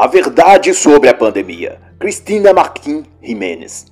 A Verdade sobre a Pandemia, Cristina Marquim Jiménez.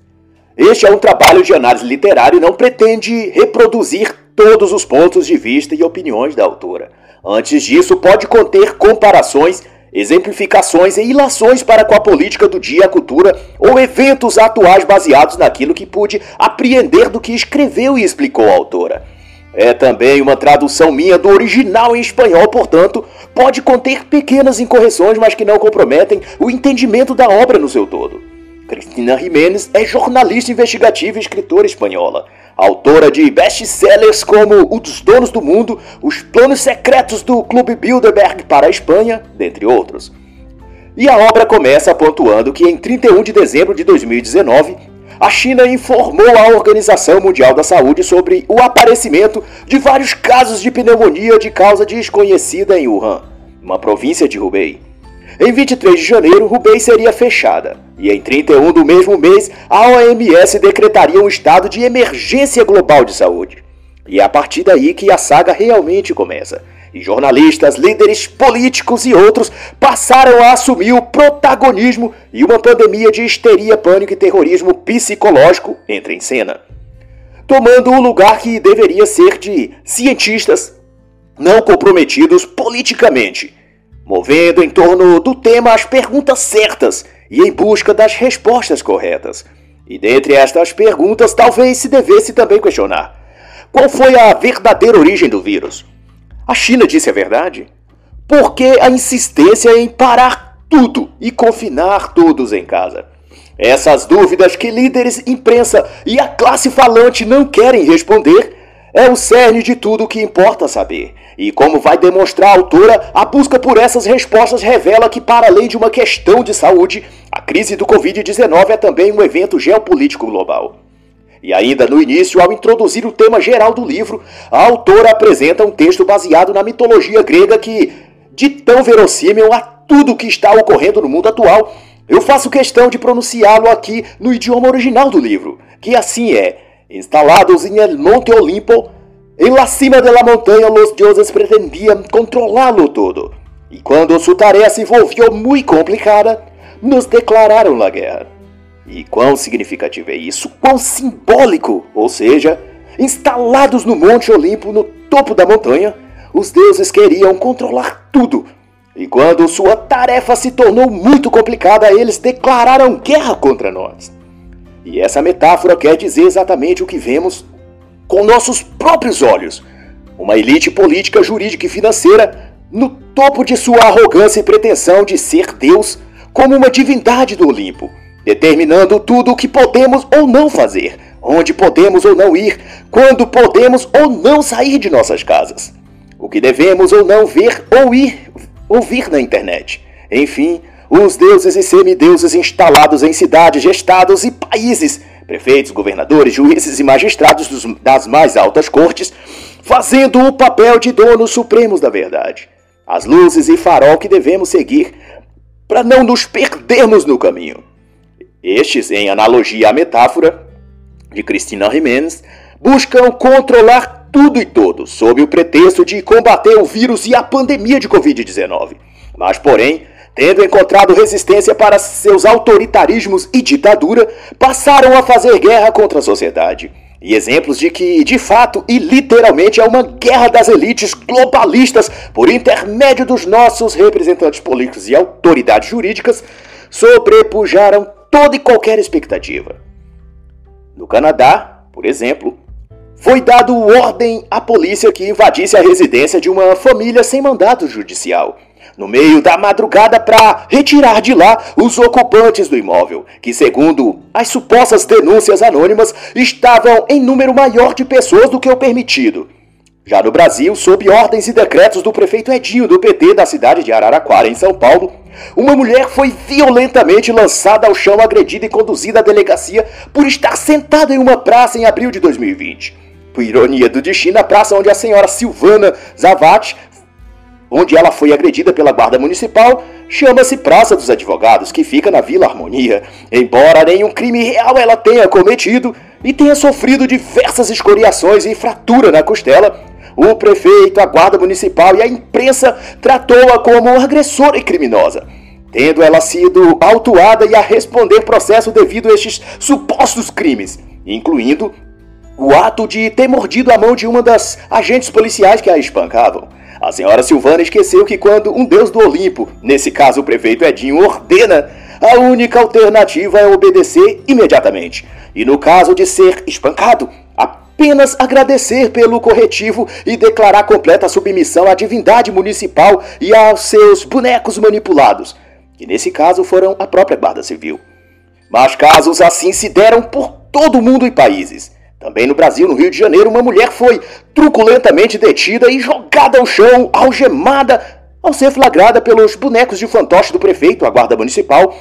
Este é um trabalho de análise literária e não pretende reproduzir todos os pontos de vista e opiniões da autora. Antes disso, pode conter comparações, exemplificações e ilações para com a política do dia, a cultura ou eventos atuais baseados naquilo que pude apreender do que escreveu e explicou a autora. É também uma tradução minha do original em espanhol, portanto, pode conter pequenas incorreções, mas que não comprometem o entendimento da obra no seu todo. Cristina Jiménez é jornalista investigativa e escritora espanhola, autora de best-sellers como Os Donos do Mundo, Os Planos Secretos do Clube Bilderberg para a Espanha, dentre outros. E a obra começa pontuando que em 31 de dezembro de 2019, a China informou a Organização Mundial da Saúde sobre o aparecimento de vários casos de pneumonia de causa desconhecida em Wuhan, uma província de Hubei. Em 23 de janeiro, Hubei seria fechada, e em 31 do mesmo mês, a OMS decretaria um estado de emergência global de saúde. E é a partir daí que a saga realmente começa. E jornalistas, líderes políticos e outros passaram a assumir o protagonismo e uma pandemia de histeria, pânico e terrorismo psicológico entra em cena. Tomando o lugar que deveria ser de cientistas não comprometidos politicamente movendo em torno do tema as perguntas certas e em busca das respostas corretas. E dentre estas perguntas, talvez se devesse também questionar: qual foi a verdadeira origem do vírus? A China disse a verdade? Por que a insistência em parar tudo e confinar todos em casa? Essas dúvidas que líderes, imprensa e a classe falante não querem responder é o cerne de tudo o que importa saber. E como vai demonstrar a autora, a busca por essas respostas revela que, para além de uma questão de saúde, a crise do Covid-19 é também um evento geopolítico global. E ainda no início, ao introduzir o tema geral do livro, a autora apresenta um texto baseado na mitologia grega que, de tão verossímil a tudo que está ocorrendo no mundo atual, eu faço questão de pronunciá-lo aqui no idioma original do livro, que assim é Instalados em el Monte Olimpo, em la cima de la montanha, os deuses pretendiam controlá-lo todo. E quando sua tarefa se volviu muito complicada, nos declararam a guerra. E quão significativo é isso? Quão simbólico! Ou seja, instalados no Monte Olimpo, no topo da montanha, os deuses queriam controlar tudo. E quando sua tarefa se tornou muito complicada, eles declararam guerra contra nós. E essa metáfora quer dizer exatamente o que vemos com nossos próprios olhos. Uma elite política, jurídica e financeira no topo de sua arrogância e pretensão de ser Deus como uma divindade do Olimpo, determinando tudo o que podemos ou não fazer, onde podemos ou não ir, quando podemos ou não sair de nossas casas, o que devemos ou não ver ou ir ouvir na internet. Enfim, os deuses e semideuses instalados em cidades, estados e países, prefeitos, governadores, juízes e magistrados dos, das mais altas cortes, fazendo o papel de donos supremos da verdade. As luzes e farol que devemos seguir para não nos perdermos no caminho. Estes, em analogia à metáfora de Cristina Jiménez, buscam controlar tudo e todos, sob o pretexto de combater o vírus e a pandemia de Covid-19. Mas, porém, tendo encontrado resistência para seus autoritarismos e ditadura, passaram a fazer guerra contra a sociedade. E exemplos de que, de fato e literalmente, é uma guerra das elites globalistas por intermédio dos nossos representantes políticos e autoridades jurídicas sobrepujaram toda e qualquer expectativa. No Canadá, por exemplo, foi dado ordem à polícia que invadisse a residência de uma família sem mandato judicial no meio da madrugada para retirar de lá os ocupantes do imóvel, que, segundo as supostas denúncias anônimas, estavam em número maior de pessoas do que o permitido. Já no Brasil, sob ordens e decretos do prefeito Edinho do PT da cidade de Araraquara, em São Paulo, uma mulher foi violentamente lançada ao chão, agredida e conduzida à delegacia por estar sentada em uma praça em abril de 2020. Por ironia do destino, a praça onde a senhora Silvana Zavati onde ela foi agredida pela guarda municipal, chama-se Praça dos Advogados, que fica na Vila Harmonia. Embora nenhum crime real ela tenha cometido e tenha sofrido diversas escoriações e fratura na costela, o prefeito, a guarda municipal e a imprensa tratou-a como agressora e criminosa. tendo ela sido autuada e a responder processo devido a estes supostos crimes, incluindo o ato de ter mordido a mão de uma das agentes policiais que a espancavam. A senhora Silvana esqueceu que quando um deus do Olimpo, nesse caso o prefeito Edinho, ordena, a única alternativa é obedecer imediatamente. E no caso de ser espancado, apenas agradecer pelo corretivo e declarar completa submissão à divindade municipal e aos seus bonecos manipulados, que nesse caso foram a própria Guarda Civil. Mas casos assim se deram por todo o mundo e países. Também no Brasil, no Rio de Janeiro, uma mulher foi truculentamente detida e jogada ao chão, algemada, ao ser flagrada pelos bonecos de fantoche do prefeito, a guarda municipal,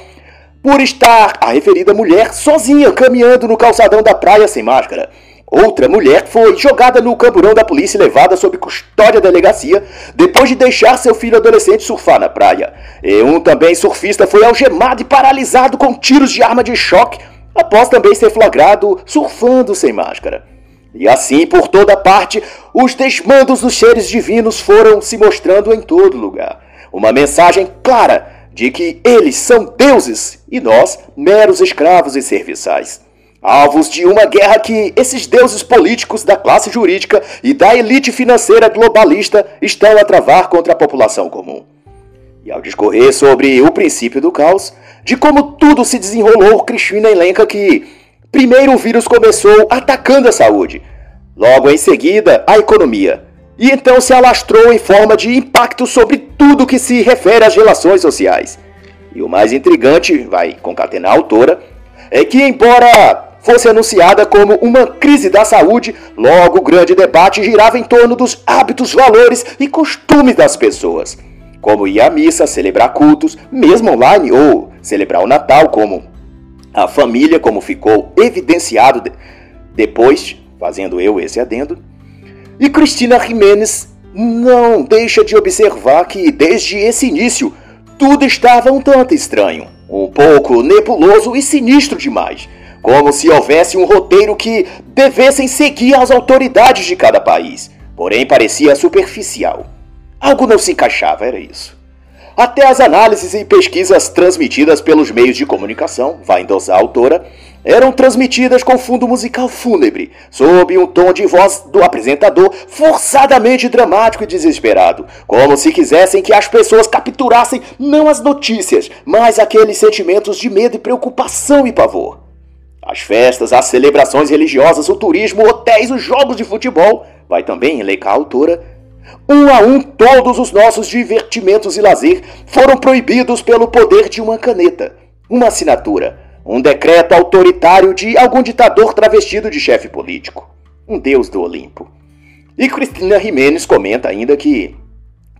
por estar a referida mulher sozinha caminhando no calçadão da praia sem máscara. Outra mulher foi jogada no camburão da polícia e levada sob custódia da delegacia depois de deixar seu filho adolescente surfar na praia. E um também surfista foi algemado e paralisado com tiros de arma de choque após também ser flagrado surfando sem máscara. E assim, por toda parte, os desmandos dos seres divinos foram se mostrando em todo lugar. Uma mensagem clara de que eles são deuses e nós meros escravos e serviçais. Alvos de uma guerra que esses deuses políticos da classe jurídica e da elite financeira globalista estão a travar contra a população comum. E ao discorrer sobre o princípio do caos, de como tudo se desenrolou, Cristina elenca que primeiro o vírus começou atacando a saúde, logo em seguida a economia, e então se alastrou em forma de impacto sobre tudo que se refere às relações sociais. E o mais intrigante, vai concatenar a autora, é que embora fosse anunciada como uma crise da saúde, logo o grande debate girava em torno dos hábitos, valores e costumes das pessoas como ir à missa, celebrar cultos, mesmo online, ou celebrar o Natal, como a família, como ficou evidenciado de... depois, fazendo eu esse adendo. E Cristina Jimenez não deixa de observar que, desde esse início, tudo estava um tanto estranho, um pouco nebuloso e sinistro demais, como se houvesse um roteiro que devessem seguir as autoridades de cada país, porém parecia superficial. Algo não se encaixava, era isso. Até as análises e pesquisas transmitidas pelos meios de comunicação, vai endosar a autora, eram transmitidas com fundo musical fúnebre, sob um tom de voz do apresentador forçadamente dramático e desesperado, como se quisessem que as pessoas capturassem não as notícias, mas aqueles sentimentos de medo e preocupação e pavor. As festas, as celebrações religiosas, o turismo, hotéis, os jogos de futebol, vai também elencar a autora, um a um, todos os nossos divertimentos e lazer foram proibidos pelo poder de uma caneta, uma assinatura, um decreto autoritário de algum ditador travestido de chefe político, um deus do Olimpo. E Cristina Jimenez comenta ainda que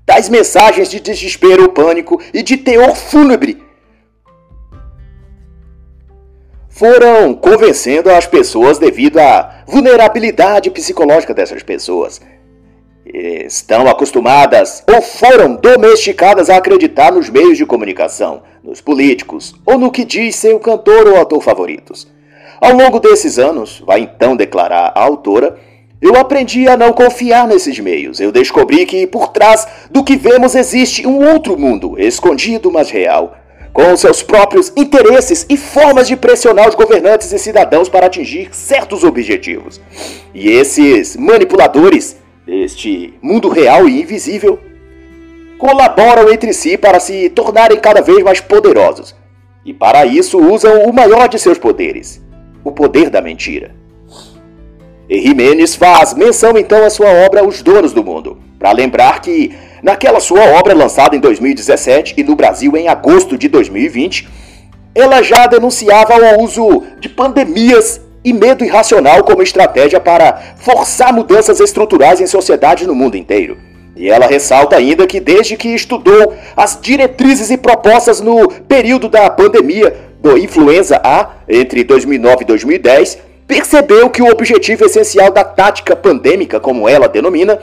tais mensagens de desespero, pânico e de teor fúnebre foram convencendo as pessoas devido à vulnerabilidade psicológica dessas pessoas estão acostumadas ou foram domesticadas a acreditar nos meios de comunicação, nos políticos ou no que diz seu cantor ou ator favoritos. Ao longo desses anos, vai então declarar a autora, eu aprendi a não confiar nesses meios. Eu descobri que por trás do que vemos existe um outro mundo, escondido mas real, com seus próprios interesses e formas de pressionar os governantes e cidadãos para atingir certos objetivos. E esses manipuladores este mundo real e invisível, colaboram entre si para se tornarem cada vez mais poderosos. E para isso usam o maior de seus poderes, o poder da mentira. E Jimenez faz menção então à sua obra Os Donos do Mundo, para lembrar que naquela sua obra lançada em 2017 e no Brasil em agosto de 2020, ela já denunciava o uso de pandemias e medo irracional como estratégia para forçar mudanças estruturais em sociedades no mundo inteiro. E ela ressalta ainda que desde que estudou as diretrizes e propostas no período da pandemia do influenza A, entre 2009 e 2010, percebeu que o objetivo essencial da tática pandêmica, como ela denomina,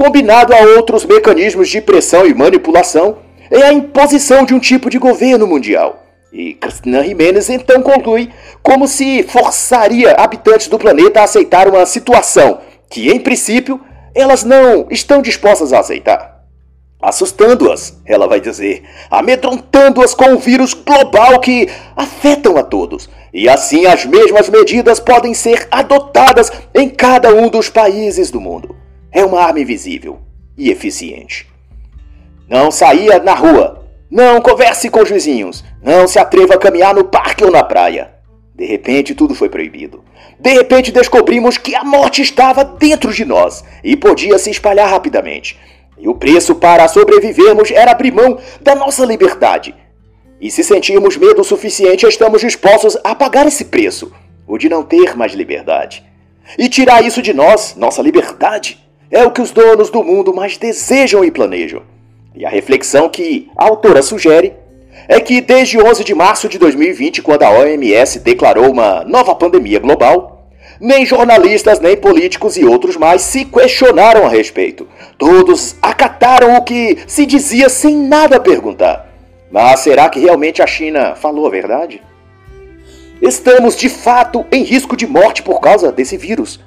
combinado a outros mecanismos de pressão e manipulação, é a imposição de um tipo de governo mundial. E Cristina Jimenez então conclui como se forçaria habitantes do planeta a aceitar uma situação que, em princípio, elas não estão dispostas a aceitar. assustando-as, ela vai dizer, amedrontando-as com um vírus global que afetam a todos. E assim as mesmas medidas podem ser adotadas em cada um dos países do mundo. É uma arma invisível e eficiente. Não saia na rua. Não converse com os vizinhos. Não se atreva a caminhar no parque ou na praia. De repente, tudo foi proibido. De repente, descobrimos que a morte estava dentro de nós e podia se espalhar rapidamente. E o preço para sobrevivermos era abrir mão da nossa liberdade. E se sentirmos medo o suficiente, estamos dispostos a pagar esse preço, o de não ter mais liberdade. E tirar isso de nós, nossa liberdade, é o que os donos do mundo mais desejam e planejam. E a reflexão que a autora sugere é que desde 11 de março de 2020, quando a OMS declarou uma nova pandemia global, nem jornalistas, nem políticos e outros mais se questionaram a respeito. Todos acataram o que se dizia sem nada perguntar. Mas será que realmente a China falou a verdade? Estamos de fato em risco de morte por causa desse vírus.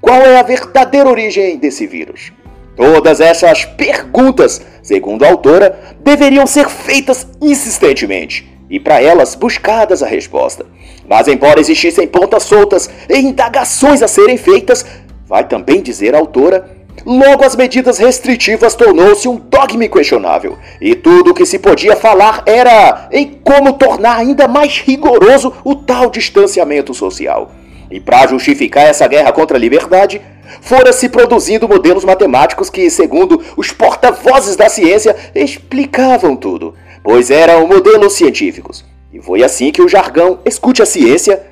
Qual é a verdadeira origem desse vírus? Todas essas perguntas, segundo a autora, deveriam ser feitas insistentemente e para elas buscadas a resposta. Mas, embora existissem pontas soltas e indagações a serem feitas, vai também dizer a autora, logo as medidas restritivas tornou-se um dogma questionável, e tudo o que se podia falar era em como tornar ainda mais rigoroso o tal distanciamento social. E para justificar essa guerra contra a liberdade, fora se produzindo modelos matemáticos que, segundo os porta-vozes da ciência, explicavam tudo, pois eram modelos científicos. E foi assim que o jargão escute a ciência,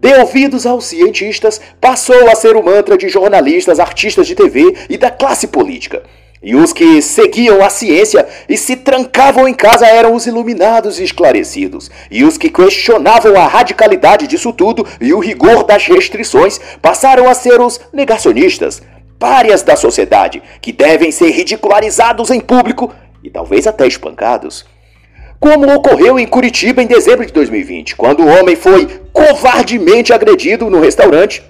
dê ouvidos aos cientistas, passou a ser o mantra de jornalistas, artistas de TV e da classe política. E os que seguiam a ciência e se trancavam em casa eram os iluminados e esclarecidos. E os que questionavam a radicalidade disso tudo e o rigor das restrições passaram a ser os negacionistas, párias da sociedade, que devem ser ridicularizados em público e talvez até espancados como ocorreu em Curitiba em dezembro de 2020, quando o homem foi covardemente agredido no restaurante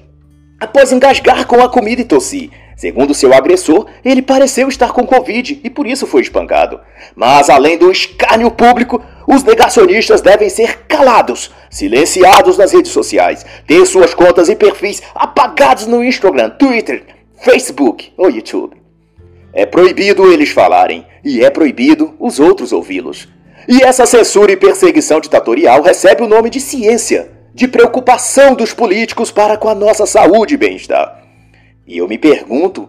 após engasgar com a comida e tossir. Segundo seu agressor, ele pareceu estar com Covid e por isso foi espancado. Mas além do escárnio público, os negacionistas devem ser calados, silenciados nas redes sociais, ter suas contas e perfis apagados no Instagram, Twitter, Facebook ou YouTube. É proibido eles falarem e é proibido os outros ouvi-los. E essa censura e perseguição ditatorial recebe o nome de ciência, de preocupação dos políticos para com a nossa saúde e bem-estar. E eu me pergunto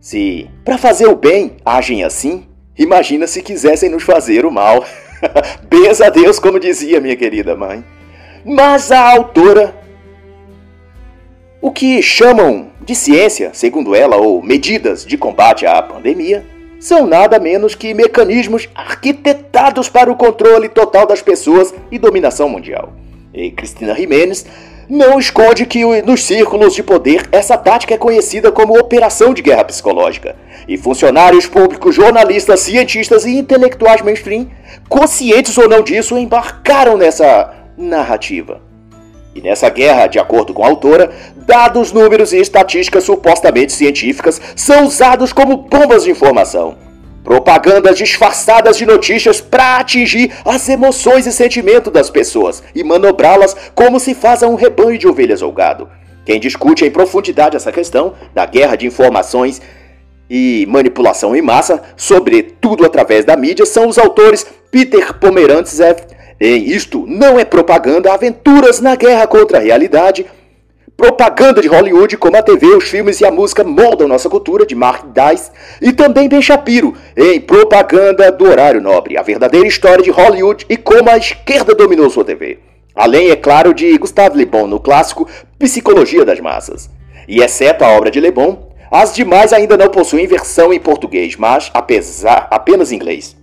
se, para fazer o bem, agem assim, imagina se quisessem nos fazer o mal. Benza a Deus, como dizia minha querida mãe. Mas a autora, o que chamam de ciência, segundo ela, ou medidas de combate à pandemia, são nada menos que mecanismos arquitetados para o controle total das pessoas e dominação mundial. E Cristina Jimenez não esconde que nos círculos de poder essa tática é conhecida como operação de guerra psicológica. E funcionários públicos, jornalistas, cientistas e intelectuais mainstream, conscientes ou não disso, embarcaram nessa narrativa. E nessa guerra, de acordo com a autora, dados, números e estatísticas supostamente científicas são usados como bombas de informação. Propagandas disfarçadas de notícias para atingir as emoções e sentimentos das pessoas e manobrá-las como se faz a um rebanho de ovelhas ou gado. Quem discute em profundidade essa questão da guerra de informações e manipulação em massa, sobretudo através da mídia, são os autores Peter Pomerantsev em isto não é propaganda, aventuras na guerra contra a realidade, Propaganda de Hollywood, como a TV, os filmes e a música moldam nossa cultura, de Mark Dice, e também Ben Shapiro, em Propaganda do Horário Nobre, a verdadeira história de Hollywood e como a esquerda dominou sua TV. Além, é claro, de Gustave Le Bon no clássico Psicologia das Massas. E exceto a obra de Le Bon, as demais ainda não possuem versão em português, mas apesar, apenas em inglês.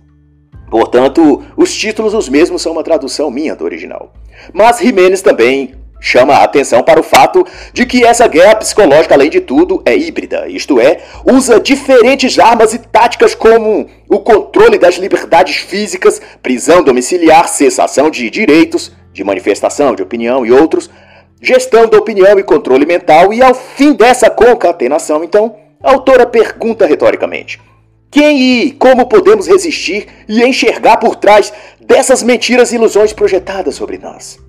Portanto, os títulos os mesmos são uma tradução minha do original. Mas Jimenez também chama a atenção para o fato de que essa guerra psicológica, além de tudo, é híbrida, isto é, usa diferentes armas e táticas como o controle das liberdades físicas, prisão domiciliar, cessação de direitos, de manifestação de opinião e outros, gestão da opinião e controle mental, e ao fim dessa concatenação, então, a autora pergunta retoricamente: Quem e como podemos resistir e enxergar por trás dessas mentiras e ilusões projetadas sobre nós?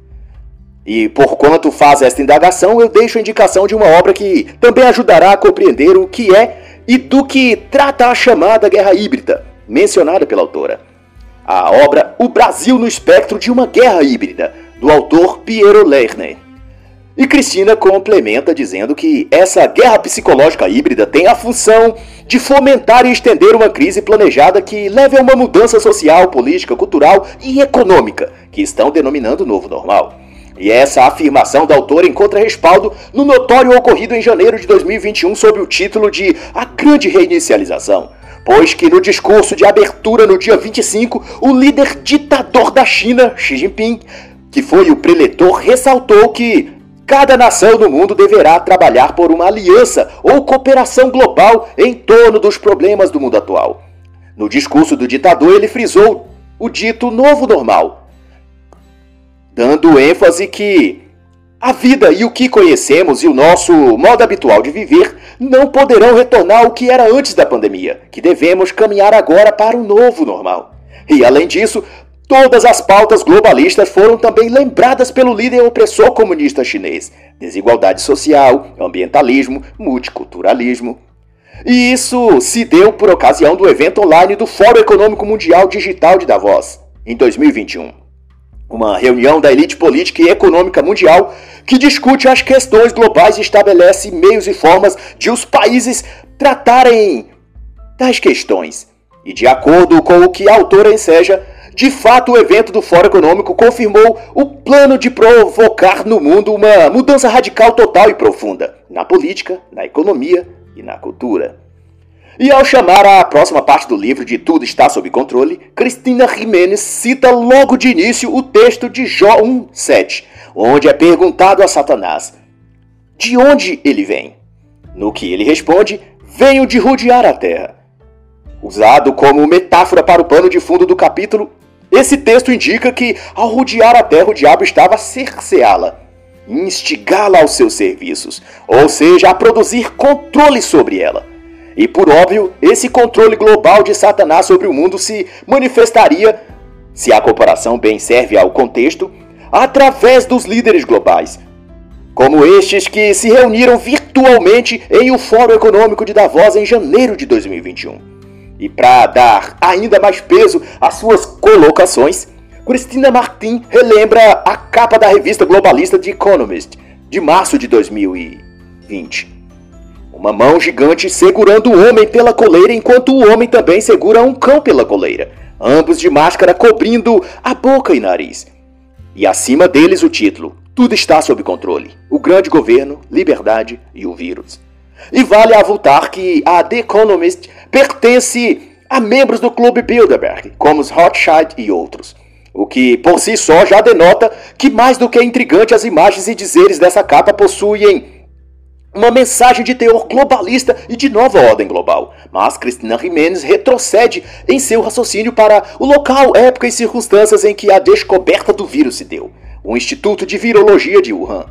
E por quanto faz esta indagação, eu deixo a indicação de uma obra que também ajudará a compreender o que é e do que trata a chamada guerra híbrida, mencionada pela autora. A obra O Brasil no Espectro de uma Guerra Híbrida, do autor Piero Lerner. E Cristina complementa dizendo que essa guerra psicológica híbrida tem a função de fomentar e estender uma crise planejada que leve a uma mudança social, política, cultural e econômica, que estão denominando novo normal. E essa afirmação da autora encontra respaldo no notório ocorrido em janeiro de 2021 sob o título de A Grande Reinicialização, pois que no discurso de abertura no dia 25, o líder ditador da China, Xi Jinping, que foi o preletor, ressaltou que Cada nação do mundo deverá trabalhar por uma aliança ou cooperação global em torno dos problemas do mundo atual. No discurso do ditador, ele frisou o dito novo normal, dando ênfase que a vida e o que conhecemos e o nosso modo habitual de viver não poderão retornar ao que era antes da pandemia, que devemos caminhar agora para o novo normal. E além disso, Todas as pautas globalistas foram também lembradas pelo líder opressor comunista chinês: desigualdade social, ambientalismo, multiculturalismo. E isso se deu por ocasião do evento online do Fórum Econômico Mundial Digital de Davos, em 2021. Uma reunião da elite política e econômica mundial que discute as questões globais e estabelece meios e formas de os países tratarem das questões. E de acordo com o que a autora enseja, de fato, o evento do Fórum Econômico confirmou o plano de provocar no mundo uma mudança radical total e profunda na política, na economia e na cultura. E ao chamar a próxima parte do livro de Tudo Está Sob Controle, Cristina Jimenez cita logo de início o texto de Jó 1,7, onde é perguntado a Satanás: De onde ele vem? No que ele responde: Venho de rodear a terra. Usado como metáfora para o pano de fundo do capítulo, esse texto indica que, ao rodear a terra, o diabo estava a cerceá-la, instigá-la aos seus serviços, ou seja, a produzir controle sobre ela. E por óbvio, esse controle global de Satanás sobre o mundo se manifestaria, se a comparação bem serve ao contexto, através dos líderes globais, como estes que se reuniram virtualmente em um Fórum Econômico de Davos em janeiro de 2021. E para dar ainda mais peso às suas colocações, Cristina Martin relembra a capa da revista globalista The Economist, de março de 2020. Uma mão gigante segurando o homem pela coleira, enquanto o homem também segura um cão pela coleira, ambos de máscara cobrindo a boca e nariz. E acima deles o título: Tudo está sob controle. O grande governo, liberdade e o vírus. E vale avultar que a The Economist pertence a membros do Clube Bilderberg, como os Rothschild e outros. O que por si só já denota que mais do que intrigante as imagens e dizeres dessa capa possuem uma mensagem de teor globalista e de nova ordem global. Mas Cristina Jimenez retrocede em seu raciocínio para o local, época e circunstâncias em que a descoberta do vírus se deu. O Instituto de Virologia de Wuhan,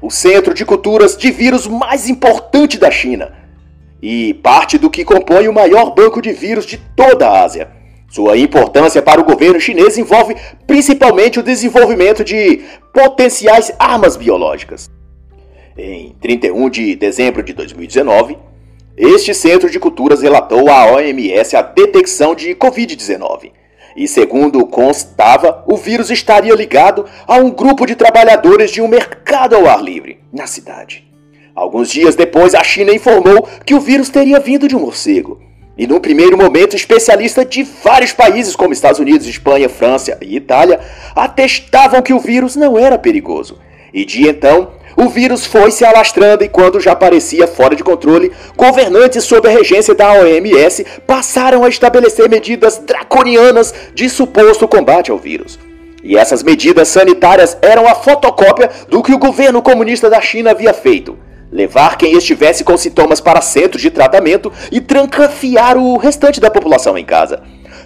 o centro de culturas de vírus mais importante da China e parte do que compõe o maior banco de vírus de toda a Ásia. Sua importância para o governo chinês envolve principalmente o desenvolvimento de potenciais armas biológicas. Em 31 de dezembro de 2019, este centro de culturas relatou à OMS a detecção de Covid-19. E segundo constava, o vírus estaria ligado a um grupo de trabalhadores de um mercado ao ar livre na cidade. Alguns dias depois, a China informou que o vírus teria vindo de um morcego. E num primeiro momento, especialistas de vários países, como Estados Unidos, Espanha, França e Itália, atestavam que o vírus não era perigoso. E de então, o vírus foi se alastrando e quando já parecia fora de controle, governantes sob a regência da OMS passaram a estabelecer medidas draconianas de suposto combate ao vírus. E essas medidas sanitárias eram a fotocópia do que o governo comunista da China havia feito levar quem estivesse com sintomas para centros de tratamento e trancafiar o restante da população em casa.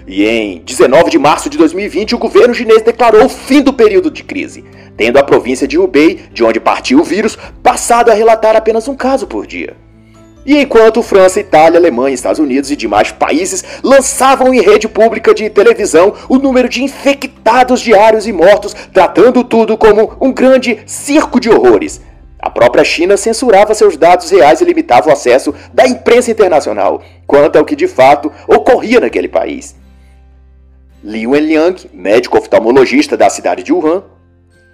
E em 19 de março de 2020, o governo chinês declarou o fim do período de crise, tendo a província de Hubei, de onde partiu o vírus, passado a relatar apenas um caso por dia. E enquanto França, Itália, Alemanha, Estados Unidos e demais países lançavam em rede pública de televisão o número de infectados diários e mortos, tratando tudo como um grande circo de horrores. A própria China censurava seus dados reais e limitava o acesso da imprensa internacional quanto ao que de fato ocorria naquele país. Li Wenliang, médico oftalmologista da cidade de Wuhan,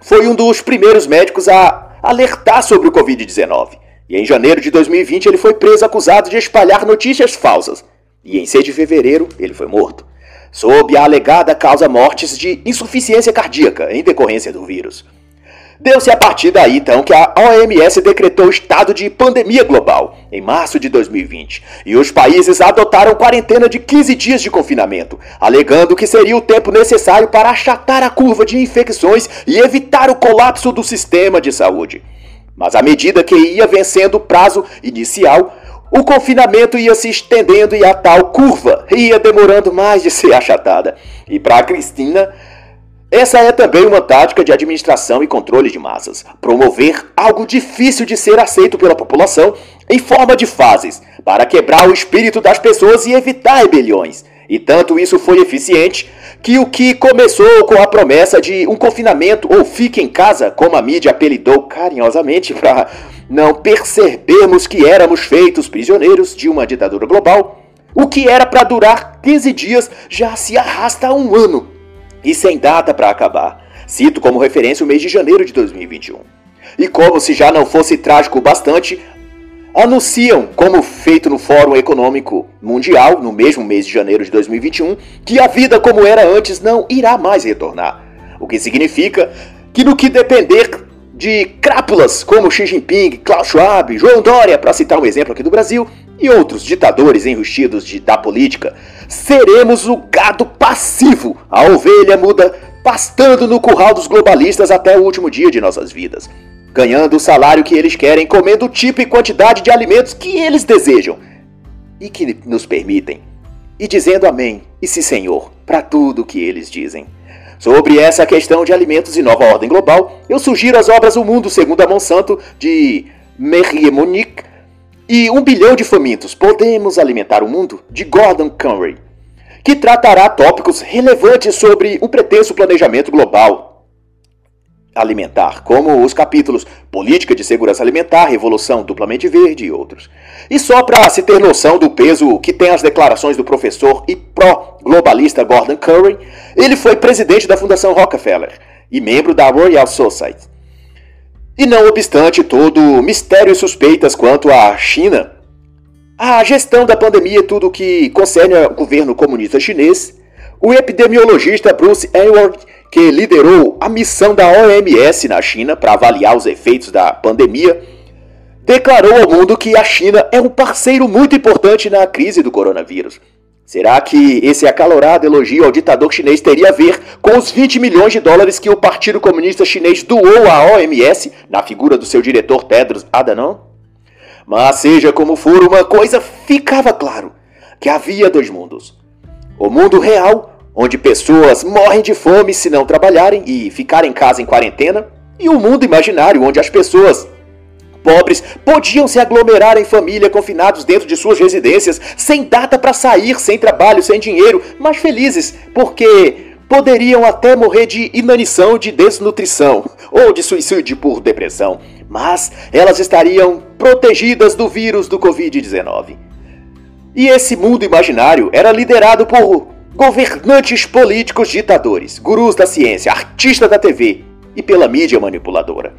foi um dos primeiros médicos a alertar sobre o Covid-19. E em janeiro de 2020 ele foi preso acusado de espalhar notícias falsas. E em 6 de fevereiro ele foi morto, sob a alegada causa mortes de insuficiência cardíaca em decorrência do vírus. Deu-se a partir daí então que a OMS decretou estado de pandemia global em março de 2020 e os países adotaram quarentena de 15 dias de confinamento, alegando que seria o tempo necessário para achatar a curva de infecções e evitar o colapso do sistema de saúde. Mas à medida que ia vencendo o prazo inicial, o confinamento ia se estendendo e a tal curva ia demorando mais de ser achatada. E para Cristina, essa é também uma tática de administração e controle de massas. Promover algo difícil de ser aceito pela população em forma de fases, para quebrar o espírito das pessoas e evitar rebeliões. E tanto isso foi eficiente que o que começou com a promessa de um confinamento ou fique em casa, como a mídia apelidou carinhosamente para não percebermos que éramos feitos prisioneiros de uma ditadura global, o que era para durar 15 dias já se arrasta um ano e sem data para acabar. Cito como referência o mês de janeiro de 2021. E como se já não fosse trágico bastante, anunciam, como feito no Fórum Econômico Mundial, no mesmo mês de janeiro de 2021, que a vida como era antes não irá mais retornar. O que significa que, no que depender de crápulas como Xi Jinping, Klaus Schwab, João Dória, para citar um exemplo aqui do Brasil, e outros ditadores enrustidos de, da política, seremos o gado passivo, a ovelha muda pastando no curral dos globalistas até o último dia de nossas vidas ganhando o salário que eles querem, comendo o tipo e quantidade de alimentos que eles desejam e que nos permitem, e dizendo amém e sim senhor para tudo o que eles dizem. Sobre essa questão de alimentos e nova ordem global, eu sugiro as obras O Mundo segundo a Monsanto de Merrier Monique e Um Bilhão de Famintos, Podemos Alimentar o Mundo, de Gordon Conway, que tratará tópicos relevantes sobre um pretenso planejamento global alimentar, como os capítulos Política de Segurança Alimentar, Revolução Duplamente Verde e outros. E só para se ter noção do peso que tem as declarações do professor e pró-globalista Gordon Curry, ele foi presidente da Fundação Rockefeller e membro da Royal Society. E não obstante todo o mistério e suspeitas quanto à China, a gestão da pandemia e tudo que concerne ao governo comunista chinês, o epidemiologista Bruce Hayward que liderou a missão da OMS na China para avaliar os efeitos da pandemia, declarou ao mundo que a China é um parceiro muito importante na crise do coronavírus. Será que esse acalorado elogio ao ditador chinês teria a ver com os 20 milhões de dólares que o Partido Comunista Chinês doou à OMS na figura do seu diretor Tedros Adhanom? Mas seja como for, uma coisa ficava claro: que havia dois mundos. O mundo real onde pessoas morrem de fome se não trabalharem e ficarem em casa em quarentena, e um mundo imaginário onde as pessoas pobres podiam se aglomerar em família confinados dentro de suas residências, sem data para sair, sem trabalho, sem dinheiro, mas felizes, porque poderiam até morrer de inanição, de desnutrição ou de suicídio por depressão, mas elas estariam protegidas do vírus do Covid-19. E esse mundo imaginário era liderado por governantes políticos ditadores, gurus da ciência, artistas da TV e pela mídia manipuladora.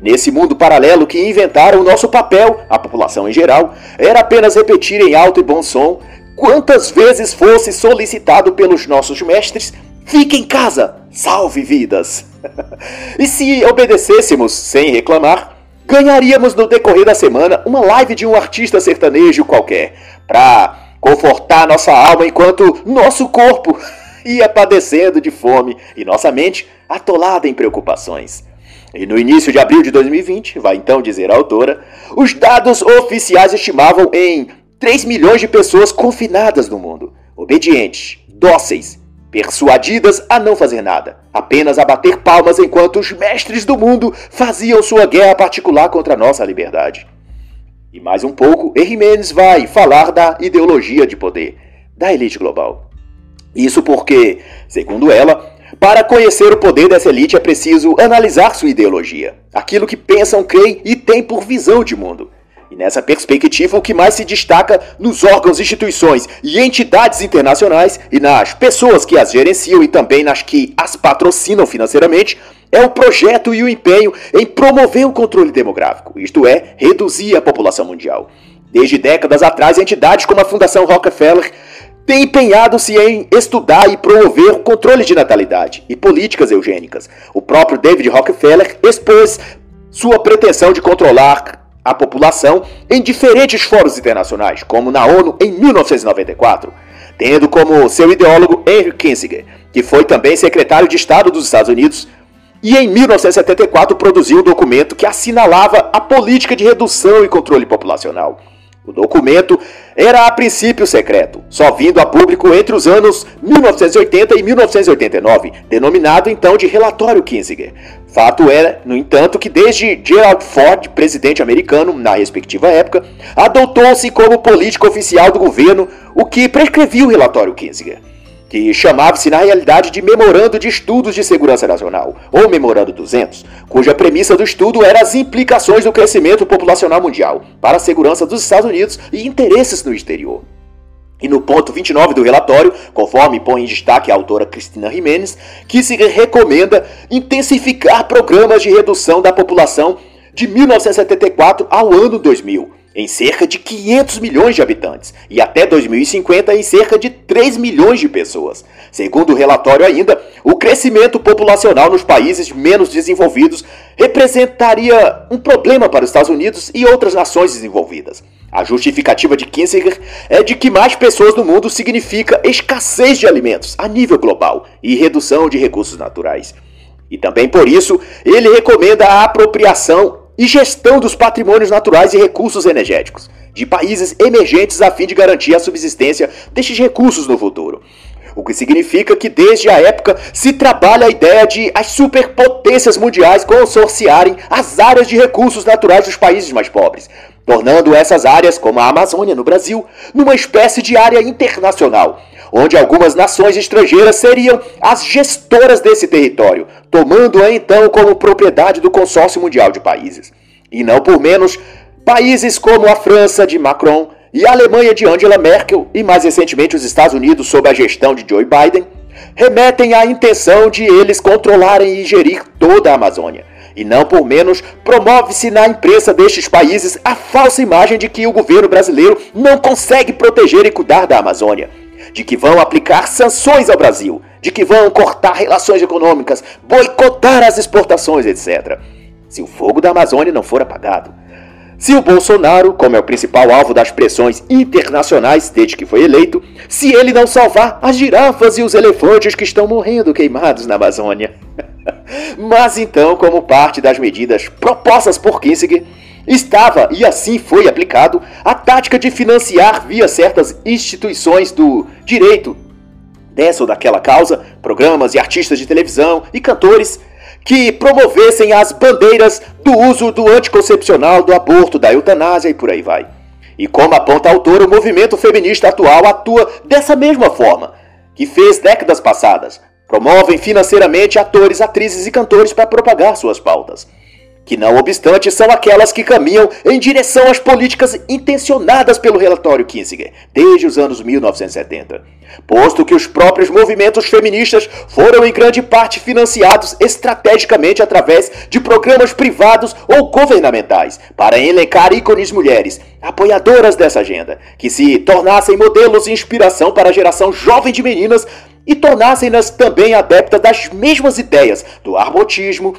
Nesse mundo paralelo que inventaram, o nosso papel, a população em geral, era apenas repetir em alto e bom som quantas vezes fosse solicitado pelos nossos mestres: fique em casa, salve vidas. e se obedecêssemos sem reclamar, ganharíamos no decorrer da semana uma live de um artista sertanejo qualquer, para confortar nossa alma enquanto nosso corpo ia padecendo de fome e nossa mente atolada em preocupações. E no início de abril de 2020, vai então dizer a autora, os dados oficiais estimavam em 3 milhões de pessoas confinadas no mundo, obedientes, dóceis, persuadidas a não fazer nada, apenas a bater palmas enquanto os mestres do mundo faziam sua guerra particular contra a nossa liberdade. E mais um pouco. Jimenez vai falar da ideologia de poder, da elite global. Isso porque, segundo ela, para conhecer o poder dessa elite é preciso analisar sua ideologia, aquilo que pensam, creem e têm por visão de mundo. E nessa perspectiva, o que mais se destaca nos órgãos, instituições e entidades internacionais e nas pessoas que as gerenciam e também nas que as patrocinam financeiramente é o projeto e o empenho em promover o controle demográfico, isto é, reduzir a população mundial. Desde décadas atrás, entidades como a Fundação Rockefeller têm empenhado-se em estudar e promover o controle de natalidade e políticas eugênicas. O próprio David Rockefeller expôs sua pretensão de controlar a população em diferentes fóruns internacionais, como na ONU em 1994, tendo como seu ideólogo Henry Kissinger, que foi também secretário de Estado dos Estados Unidos, e em 1974 produziu um documento que assinalava a política de redução e controle populacional. O documento era a princípio secreto, só vindo a público entre os anos 1980 e 1989, denominado então de Relatório Kinzinger. Fato é, no entanto, que desde Gerald Ford, presidente americano na respectiva época, adotou-se como política oficial do governo o que prescrevia o Relatório Kinzinger que chamava-se na realidade de Memorando de Estudos de Segurança Nacional, ou Memorando 200, cuja premissa do estudo era as implicações do crescimento populacional mundial para a segurança dos Estados Unidos e interesses no exterior. E no ponto 29 do relatório, conforme põe em destaque a autora Cristina Jimenez, que se recomenda intensificar programas de redução da população de 1974 ao ano 2000, em cerca de 500 milhões de habitantes e até 2050 em cerca de 3 milhões de pessoas. Segundo o relatório ainda, o crescimento populacional nos países menos desenvolvidos representaria um problema para os Estados Unidos e outras nações desenvolvidas. A justificativa de Kissinger é de que mais pessoas no mundo significa escassez de alimentos a nível global e redução de recursos naturais. E também por isso, ele recomenda a apropriação e gestão dos patrimônios naturais e recursos energéticos de países emergentes a fim de garantir a subsistência destes recursos no futuro. O que significa que desde a época se trabalha a ideia de as superpotências mundiais consorciarem as áreas de recursos naturais dos países mais pobres, tornando essas áreas, como a Amazônia no Brasil, numa espécie de área internacional, onde algumas nações estrangeiras seriam as gestoras desse território, tomando-a então como propriedade do consórcio mundial de países. E não por menos, países como a França de Macron e a Alemanha de Angela Merkel e mais recentemente os Estados Unidos sob a gestão de Joe Biden remetem à intenção de eles controlarem e gerir toda a Amazônia. E não por menos, promove-se na imprensa destes países a falsa imagem de que o governo brasileiro não consegue proteger e cuidar da Amazônia de que vão aplicar sanções ao Brasil, de que vão cortar relações econômicas, boicotar as exportações, etc. Se o fogo da Amazônia não for apagado. Se o Bolsonaro, como é o principal alvo das pressões internacionais desde que foi eleito, se ele não salvar as girafas e os elefantes que estão morrendo queimados na Amazônia. Mas então, como parte das medidas propostas por Kissinger, estava, e assim foi aplicado, a tática de financiar via certas instituições do direito dessa ou daquela causa, programas e artistas de televisão e cantores que promovessem as bandeiras do uso do anticoncepcional, do aborto, da eutanásia e por aí vai. E como aponta a autora, o movimento feminista atual atua dessa mesma forma, que fez décadas passadas. Promovem financeiramente atores, atrizes e cantores para propagar suas pautas que não obstante são aquelas que caminham em direção às políticas intencionadas pelo relatório Kinsinger desde os anos 1970. Posto que os próprios movimentos feministas foram em grande parte financiados estrategicamente através de programas privados ou governamentais para elencar ícones mulheres, apoiadoras dessa agenda, que se tornassem modelos e inspiração para a geração jovem de meninas e tornassem-nas também adeptas das mesmas ideias do arbotismo,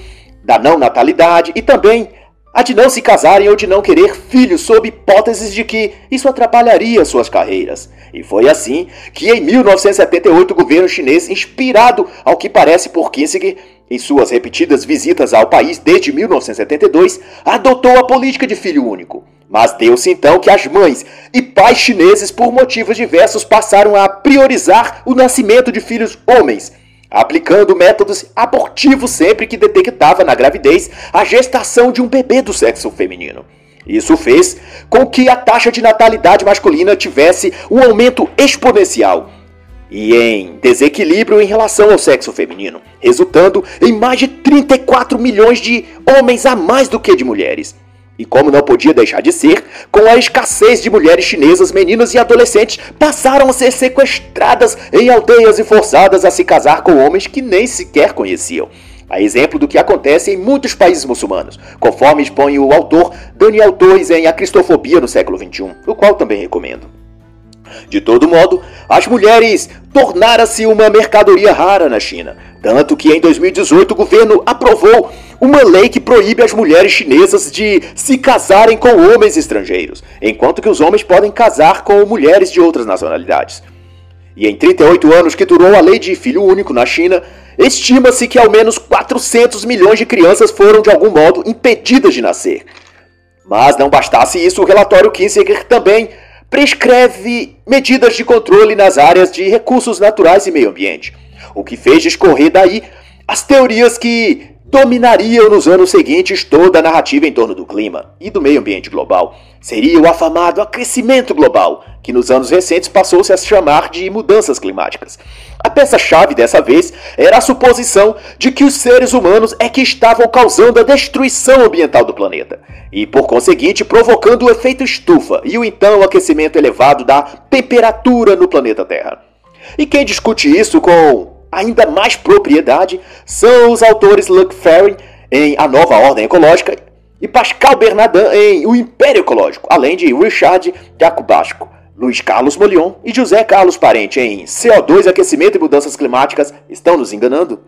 da não natalidade e também a de não se casarem ou de não querer filhos, sob hipóteses de que isso atrapalharia suas carreiras. E foi assim que, em 1978, o governo chinês, inspirado ao que parece por Kissinger, em suas repetidas visitas ao país desde 1972, adotou a política de filho único. Mas deu-se então que as mães e pais chineses, por motivos diversos, passaram a priorizar o nascimento de filhos homens aplicando métodos abortivos sempre que detectava na gravidez a gestação de um bebê do sexo feminino. Isso fez com que a taxa de natalidade masculina tivesse um aumento exponencial e em desequilíbrio em relação ao sexo feminino, resultando em mais de 34 milhões de homens a mais do que de mulheres. E como não podia deixar de ser, com a escassez de mulheres chinesas, meninas e adolescentes passaram a ser sequestradas em aldeias e forçadas a se casar com homens que nem sequer conheciam. A exemplo do que acontece em muitos países muçulmanos, conforme expõe o autor Daniel Torres em A Cristofobia no século XXI, o qual também recomendo. De todo modo, as mulheres tornaram-se uma mercadoria rara na China, tanto que em 2018 o governo aprovou uma lei que proíbe as mulheres chinesas de se casarem com homens estrangeiros, enquanto que os homens podem casar com mulheres de outras nacionalidades. E em 38 anos que durou a lei de filho único na China, estima-se que ao menos 400 milhões de crianças foram de algum modo impedidas de nascer. Mas não bastasse isso, o relatório Kissinger também prescreve medidas de controle nas áreas de recursos naturais e meio ambiente, o que fez discorrer daí as teorias que dominariam nos anos seguintes toda a narrativa em torno do clima e do meio ambiente global. Seria o afamado aquecimento global, que nos anos recentes passou-se a se chamar de mudanças climáticas. A peça-chave dessa vez era a suposição de que os seres humanos é que estavam causando a destruição ambiental do planeta, e por conseguinte provocando o efeito estufa e o então aquecimento elevado da temperatura no planeta Terra. E quem discute isso com ainda mais propriedade são os autores Luc Ferry em A Nova Ordem Ecológica e Pascal Bernardin em O Império Ecológico, além de Richard Jacobasco, Luiz Carlos Molion e José Carlos Parente em CO2, Aquecimento e Mudanças Climáticas estão nos enganando?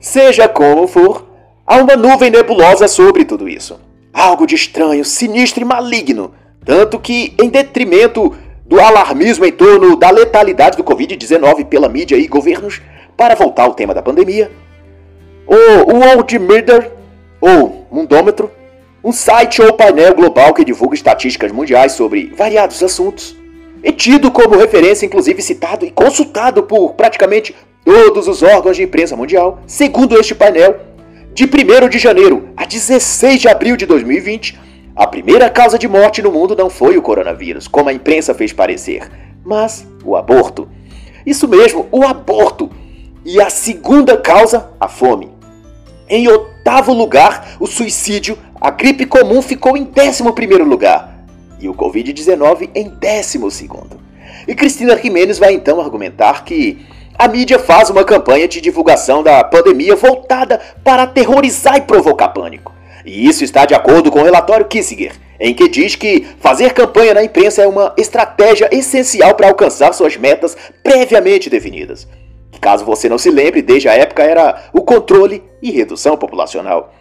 Seja como for, há uma nuvem nebulosa sobre tudo isso. Algo de estranho, sinistro e maligno, tanto que, em detrimento do alarmismo em torno da letalidade do Covid-19 pela mídia e governos, para voltar ao tema da pandemia, o World Mirror, ou Mundômetro, um site ou painel global que divulga estatísticas mundiais sobre variados assuntos, é tido como referência, inclusive citado e consultado por praticamente todos os órgãos de imprensa mundial, segundo este painel, de 1 de janeiro a 16 de abril de 2020, a primeira causa de morte no mundo não foi o coronavírus, como a imprensa fez parecer, mas o aborto. Isso mesmo, o aborto. E a segunda causa, a fome. Em oitavo lugar, o suicídio, a gripe comum ficou em décimo primeiro lugar e o Covid-19 em décimo segundo. E Cristina Jimenez vai então argumentar que a mídia faz uma campanha de divulgação da pandemia voltada para aterrorizar e provocar pânico. E isso está de acordo com o relatório Kissinger, em que diz que fazer campanha na imprensa é uma estratégia essencial para alcançar suas metas previamente definidas. Caso você não se lembre, desde a época era o controle e redução populacional.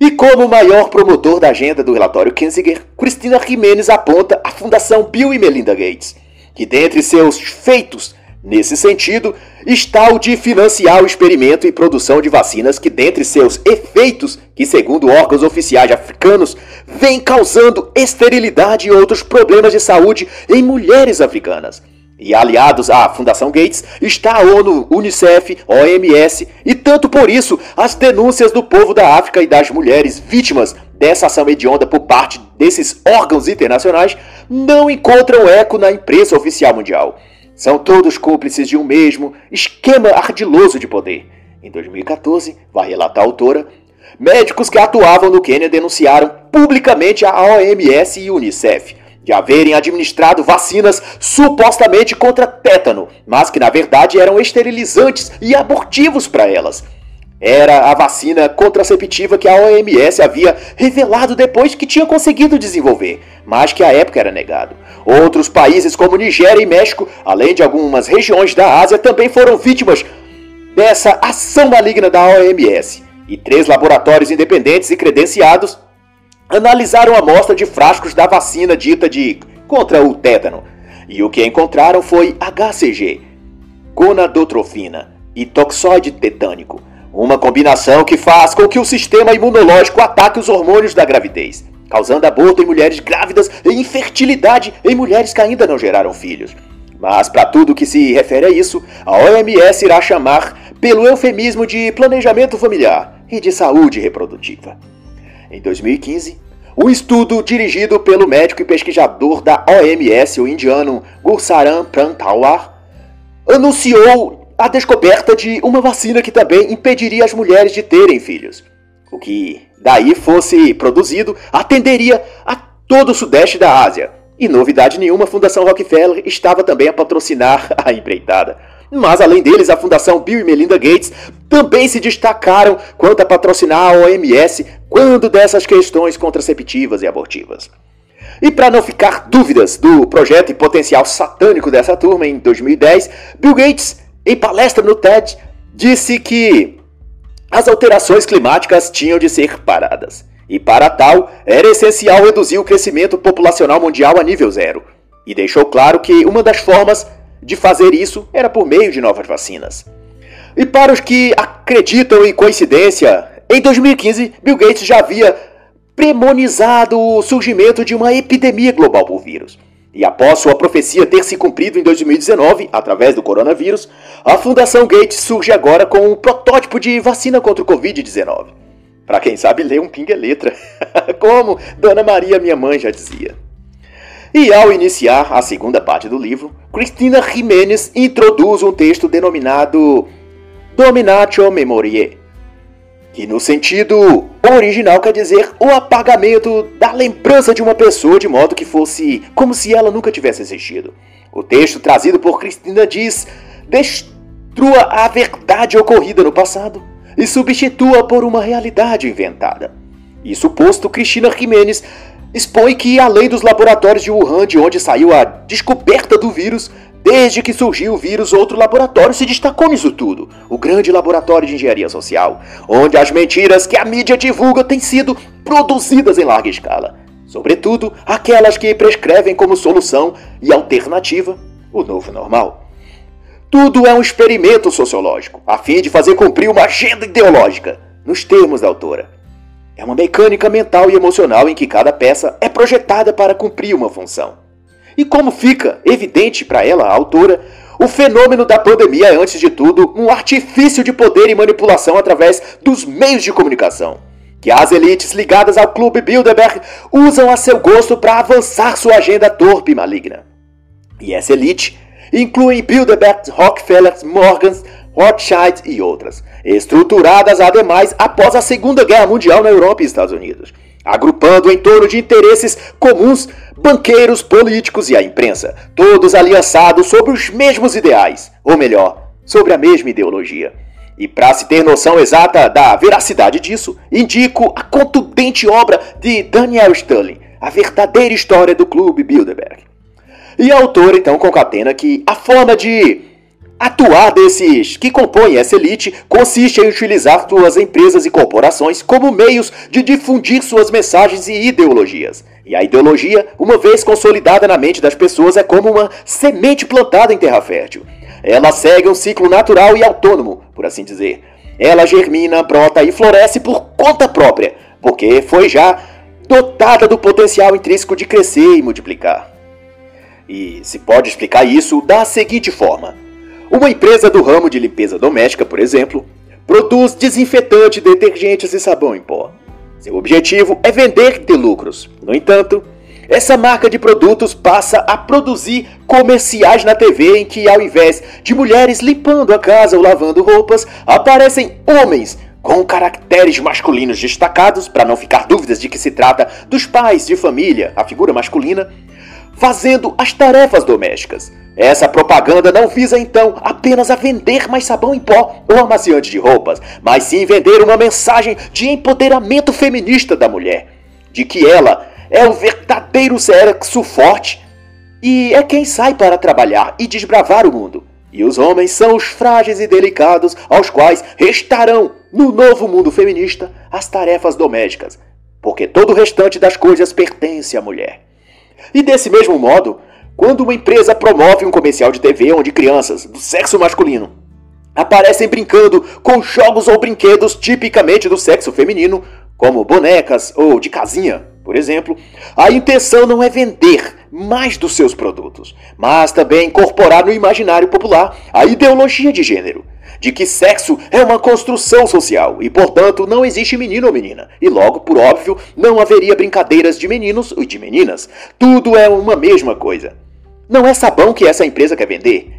E como maior promotor da agenda do relatório Kissinger, Cristina Jimenez aponta a Fundação Bill e Melinda Gates, que dentre seus feitos Nesse sentido, está o de financiar o experimento e produção de vacinas que, dentre seus efeitos, que segundo órgãos oficiais africanos, vem causando esterilidade e outros problemas de saúde em mulheres africanas. E aliados à Fundação Gates está a ONU, Unicef, OMS e tanto por isso as denúncias do povo da África e das mulheres vítimas dessa ação hedionda por parte desses órgãos internacionais não encontram eco na imprensa oficial mundial. São todos cúmplices de um mesmo esquema ardiloso de poder. Em 2014, vai relatar a autora, médicos que atuavam no Quênia denunciaram publicamente a OMS e Unicef de haverem administrado vacinas supostamente contra tétano, mas que na verdade eram esterilizantes e abortivos para elas. Era a vacina contraceptiva que a OMS havia revelado depois que tinha conseguido desenvolver, mas que à época era negado. Outros países como Nigéria e México, além de algumas regiões da Ásia, também foram vítimas dessa ação maligna da OMS. E três laboratórios independentes e credenciados analisaram a amostra de frascos da vacina dita de contra o tétano. E o que encontraram foi HCG, gonadotrofina e toxoide tetânico uma combinação que faz com que o sistema imunológico ataque os hormônios da gravidez, causando aborto em mulheres grávidas e infertilidade em mulheres que ainda não geraram filhos. Mas para tudo que se refere a isso, a OMS irá chamar pelo eufemismo de planejamento familiar e de saúde reprodutiva. Em 2015, Um estudo dirigido pelo médico e pesquisador da OMS, o indiano Gursaran Prantawar, anunciou a descoberta de uma vacina que também impediria as mulheres de terem filhos. O que daí fosse produzido atenderia a todo o sudeste da Ásia. E novidade nenhuma, a Fundação Rockefeller estava também a patrocinar a empreitada. Mas além deles, a Fundação Bill e Melinda Gates também se destacaram quanto a patrocinar a OMS quando dessas questões contraceptivas e abortivas. E para não ficar dúvidas do projeto e potencial satânico dessa turma, em 2010, Bill Gates, em palestra no TED, disse que as alterações climáticas tinham de ser paradas. E para tal, era essencial reduzir o crescimento populacional mundial a nível zero. E deixou claro que uma das formas de fazer isso era por meio de novas vacinas. E para os que acreditam em coincidência, em 2015 Bill Gates já havia premonizado o surgimento de uma epidemia global por vírus. E após sua profecia ter se cumprido em 2019, através do coronavírus, a Fundação Gates surge agora com um protótipo de vacina contra o Covid-19. Para quem sabe ler um pinga letra, como Dona Maria, minha mãe, já dizia. E ao iniciar a segunda parte do livro, Cristina Jiménez introduz um texto denominado Dominatio Memoriae, que no sentido original quer dizer o apagamento da lembrança de uma pessoa de modo que fosse como se ela nunca tivesse existido. O texto trazido por Cristina diz: destrua a verdade ocorrida no passado e substitua por uma realidade inventada. Isso posto, Cristina Jiménez expõe que, além dos laboratórios de Wuhan, de onde saiu a descoberta do vírus, desde que surgiu o vírus, outro laboratório se destacou nisso tudo: o grande laboratório de engenharia social, onde as mentiras que a mídia divulga têm sido produzidas em larga escala, sobretudo aquelas que prescrevem como solução e alternativa o novo normal. Tudo é um experimento sociológico, a fim de fazer cumprir uma agenda ideológica, nos termos da autora. É uma mecânica mental e emocional em que cada peça é projetada para cumprir uma função. E como fica evidente para ela, a autora, o fenômeno da pandemia é, antes de tudo, um artifício de poder e manipulação através dos meios de comunicação, que as elites ligadas ao Clube Bilderberg usam a seu gosto para avançar sua agenda torpe e maligna. E essa elite inclui Bilderberg, Rockefeller, Morgans, Rothschild e outras, estruturadas ademais após a Segunda Guerra Mundial na Europa e Estados Unidos, agrupando em torno de interesses comuns banqueiros, políticos e a imprensa, todos aliançados sobre os mesmos ideais, ou melhor, sobre a mesma ideologia. E para se ter noção exata da veracidade disso, indico a contundente obra de Daniel Sterling, A Verdadeira História do Clube Bilderberg. E a autora então concatena que a forma de Atuar desses que compõem essa elite consiste em utilizar suas empresas e corporações como meios de difundir suas mensagens e ideologias. E a ideologia, uma vez consolidada na mente das pessoas, é como uma semente plantada em terra fértil. Ela segue um ciclo natural e autônomo, por assim dizer. Ela germina, brota e floresce por conta própria, porque foi já dotada do potencial intrínseco de crescer e multiplicar. E se pode explicar isso da seguinte forma. Uma empresa do ramo de limpeza doméstica, por exemplo, produz desinfetante, detergentes e sabão em pó. Seu objetivo é vender e ter lucros. No entanto, essa marca de produtos passa a produzir comerciais na TV em que, ao invés de mulheres limpando a casa ou lavando roupas, aparecem homens com caracteres masculinos destacados, para não ficar dúvidas de que se trata dos pais de família, a figura masculina, fazendo as tarefas domésticas. Essa propaganda não visa então apenas a vender mais sabão em pó ou amaciante de roupas, mas sim vender uma mensagem de empoderamento feminista da mulher, de que ela é o verdadeiro sexo forte e é quem sai para trabalhar e desbravar o mundo. E os homens são os frágeis e delicados aos quais restarão, no novo mundo feminista, as tarefas domésticas, porque todo o restante das coisas pertence à mulher. E desse mesmo modo, quando uma empresa promove um comercial de TV onde crianças do sexo masculino aparecem brincando com jogos ou brinquedos tipicamente do sexo feminino, como bonecas ou de casinha, por exemplo, a intenção não é vender mais dos seus produtos, mas também incorporar no imaginário popular a ideologia de gênero. de que sexo é uma construção social e, portanto, não existe menino ou menina, e logo, por óbvio, não haveria brincadeiras de meninos e de meninas. Tudo é uma mesma coisa. Não é sabão que essa empresa quer vender.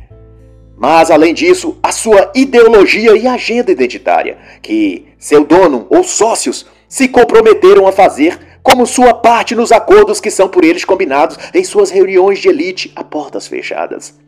Mas, além disso, a sua ideologia e agenda identitária, que seu dono ou sócios se comprometeram a fazer como sua parte nos acordos que são por eles combinados em suas reuniões de elite a portas fechadas.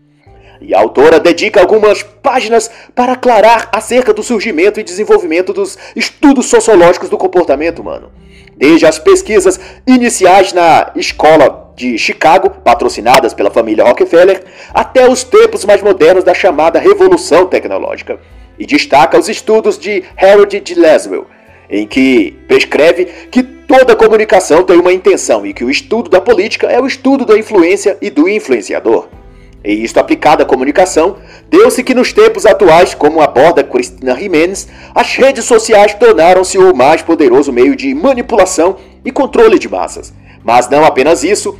E a autora dedica algumas páginas para aclarar acerca do surgimento e desenvolvimento dos estudos sociológicos do comportamento humano. Desde as pesquisas iniciais na escola de Chicago, patrocinadas pela família Rockefeller, até os tempos mais modernos da chamada Revolução Tecnológica, e destaca os estudos de Harold de Laswell, em que prescreve que toda comunicação tem uma intenção e que o estudo da política é o estudo da influência e do influenciador. E isto aplicado à comunicação, deu-se que nos tempos atuais, como aborda Cristina Jimenez, as redes sociais tornaram-se o mais poderoso meio de manipulação e controle de massas. Mas não apenas isso,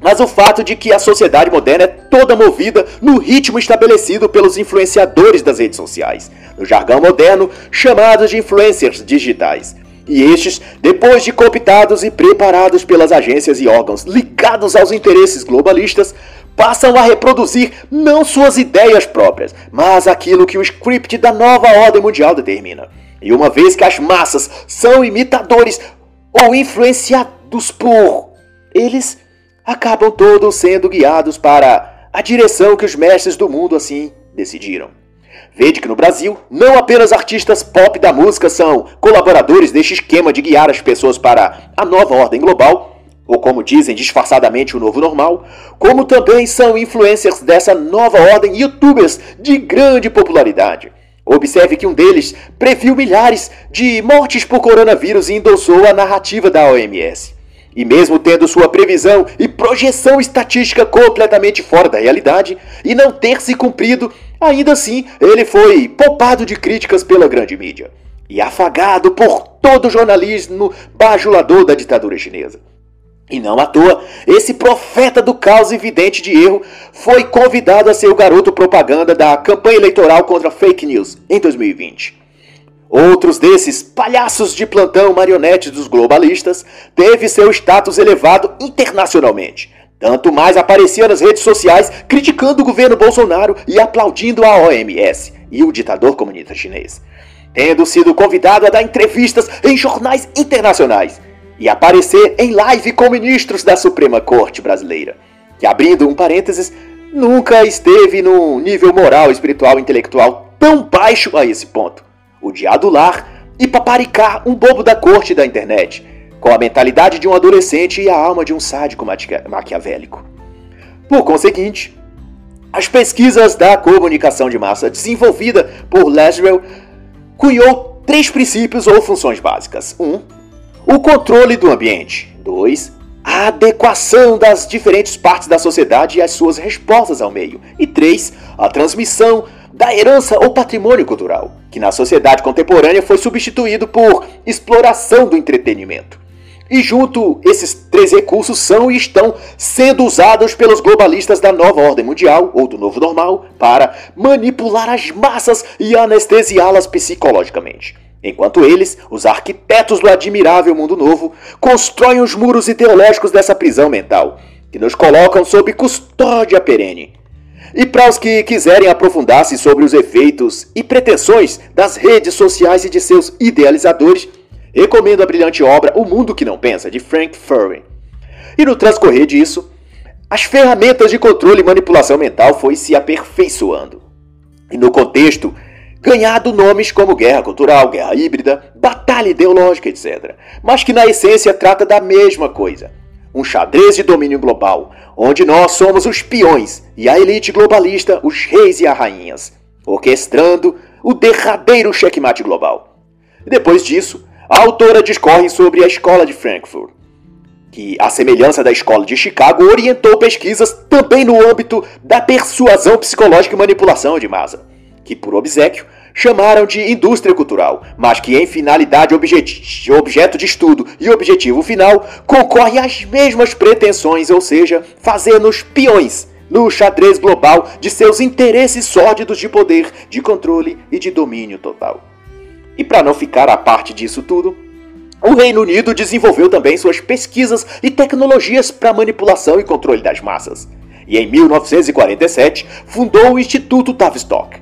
mas o fato de que a sociedade moderna é toda movida no ritmo estabelecido pelos influenciadores das redes sociais, no jargão moderno chamados de influencers digitais. E estes, depois de cooptados e preparados pelas agências e órgãos ligados aos interesses globalistas, passam a reproduzir não suas ideias próprias, mas aquilo que o script da nova ordem mundial determina. E uma vez que as massas são imitadores ou influenciados por eles, acabam todos sendo guiados para a direção que os mestres do mundo assim decidiram. Vede que no Brasil, não apenas artistas pop da música são colaboradores deste esquema de guiar as pessoas para a nova ordem global, ou como dizem disfarçadamente o novo normal, como também são influencers dessa nova ordem youtubers de grande popularidade. Observe que um deles previu milhares de mortes por coronavírus e endossou a narrativa da OMS. E mesmo tendo sua previsão e projeção estatística completamente fora da realidade e não ter se cumprido, ainda assim ele foi poupado de críticas pela grande mídia e afagado por todo o jornalismo bajulador da ditadura chinesa. E não à toa, esse profeta do caos evidente de erro foi convidado a ser o garoto propaganda da campanha eleitoral contra fake news em 2020. Outros desses palhaços de plantão marionetes dos globalistas teve seu status elevado internacionalmente. Tanto mais aparecia nas redes sociais criticando o governo Bolsonaro e aplaudindo a OMS e o ditador comunista chinês. Tendo sido convidado a dar entrevistas em jornais internacionais e aparecer em live com ministros da Suprema Corte Brasileira, que, abrindo um parênteses, nunca esteve num nível moral, espiritual intelectual tão baixo a esse ponto. O de adular e paparicar um bobo da corte da internet, com a mentalidade de um adolescente e a alma de um sádico maquiavélico. Por conseguinte, as pesquisas da comunicação de massa desenvolvida por Laswell cunhou três princípios ou funções básicas. Um, o controle do ambiente. 2. A adequação das diferentes partes da sociedade e as suas respostas ao meio. E 3. A transmissão da herança ou patrimônio cultural, que na sociedade contemporânea foi substituído por exploração do entretenimento. E junto, esses três recursos são e estão sendo usados pelos globalistas da nova ordem mundial, ou do novo normal, para manipular as massas e anestesiá-las psicologicamente. Enquanto eles, os arquitetos do admirável mundo novo, constroem os muros ideológicos dessa prisão mental, que nos colocam sob custódia perene. E para os que quiserem aprofundar-se sobre os efeitos e pretensões das redes sociais e de seus idealizadores, recomendo a brilhante obra O Mundo que Não Pensa, de Frank Furry. E no transcorrer disso, as ferramentas de controle e manipulação mental foi se aperfeiçoando. E no contexto ganhado nomes como guerra cultural, guerra híbrida, batalha ideológica, etc. Mas que na essência trata da mesma coisa. Um xadrez de domínio global, onde nós somos os peões e a elite globalista os reis e as rainhas, orquestrando o derradeiro checkmate global. Depois disso, a autora discorre sobre a escola de Frankfurt, que, à semelhança da escola de Chicago, orientou pesquisas também no âmbito da persuasão psicológica e manipulação de massa que por obsequio chamaram de indústria cultural, mas que em finalidade, objeto de estudo e objetivo final concorre às mesmas pretensões, ou seja, fazer-nos peões no xadrez global de seus interesses sórdidos de poder, de controle e de domínio total. E para não ficar à parte disso tudo, o Reino Unido desenvolveu também suas pesquisas e tecnologias para manipulação e controle das massas. E em 1947 fundou o Instituto Tavistock.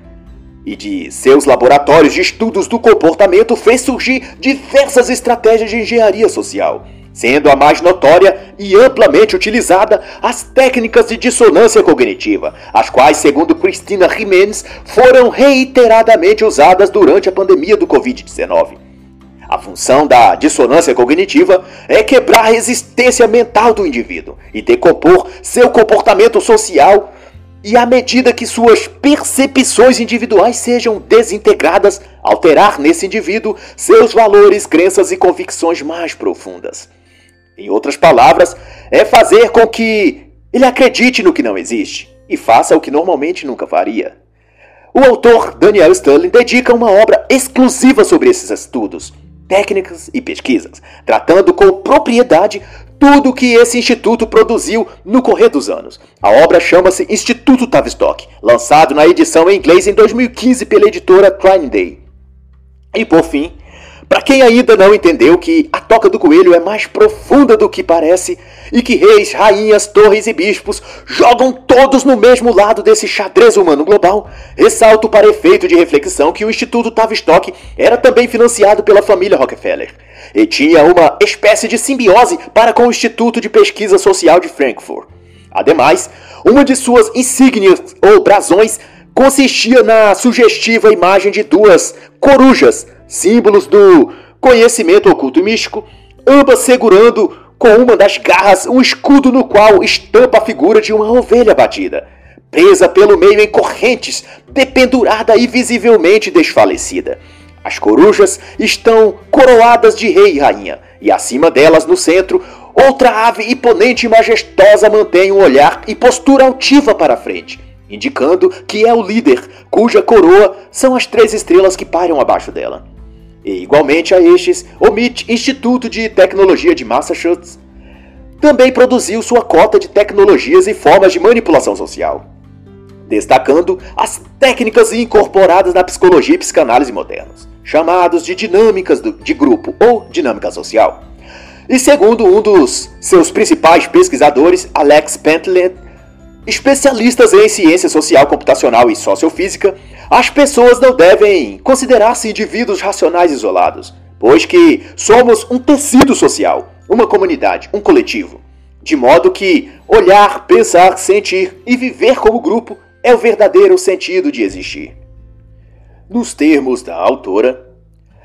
E de seus laboratórios de estudos do comportamento fez surgir diversas estratégias de engenharia social, sendo a mais notória e amplamente utilizada as técnicas de dissonância cognitiva, as quais, segundo Cristina Jimenez, foram reiteradamente usadas durante a pandemia do Covid-19. A função da dissonância cognitiva é quebrar a resistência mental do indivíduo e decompor seu comportamento social e à medida que suas percepções individuais sejam desintegradas, alterar nesse indivíduo seus valores, crenças e convicções mais profundas. Em outras palavras, é fazer com que ele acredite no que não existe e faça o que normalmente nunca faria. O autor Daniel Sterling dedica uma obra exclusiva sobre esses estudos, técnicas e pesquisas, tratando com propriedade tudo o que esse instituto produziu no correr dos anos. A obra chama-se Instituto Tavistock, lançado na edição em inglês em 2015 pela editora Crime Day. E por fim, para quem ainda não entendeu que a toca do coelho é mais profunda do que parece e que reis, rainhas, torres e bispos jogam todos no mesmo lado desse xadrez humano global, ressalto para efeito de reflexão que o Instituto Tavistock era também financiado pela família Rockefeller e tinha uma espécie de simbiose para com o Instituto de Pesquisa Social de Frankfurt. Ademais, uma de suas insígnias ou brasões consistia na sugestiva imagem de duas corujas símbolos do conhecimento oculto e místico, ambas segurando com uma das garras um escudo no qual estampa a figura de uma ovelha batida, presa pelo meio em correntes, dependurada e visivelmente desfalecida. As corujas estão coroadas de rei e rainha, e acima delas, no centro, outra ave imponente e majestosa mantém um olhar e postura altiva para a frente, indicando que é o líder, cuja coroa são as três estrelas que pairam abaixo dela. E igualmente a estes, o MIT, Instituto de Tecnologia de Massachusetts, também produziu sua cota de tecnologias e formas de manipulação social, destacando as técnicas incorporadas na psicologia e psicanálise modernas, chamados de dinâmicas de grupo ou dinâmica social. E segundo um dos seus principais pesquisadores, Alex Pentland, especialistas em ciência social computacional e sociofísica, as pessoas não devem considerar-se indivíduos racionais isolados, pois que somos um tecido social, uma comunidade, um coletivo. De modo que olhar, pensar, sentir e viver como grupo é o verdadeiro sentido de existir. Nos termos da autora,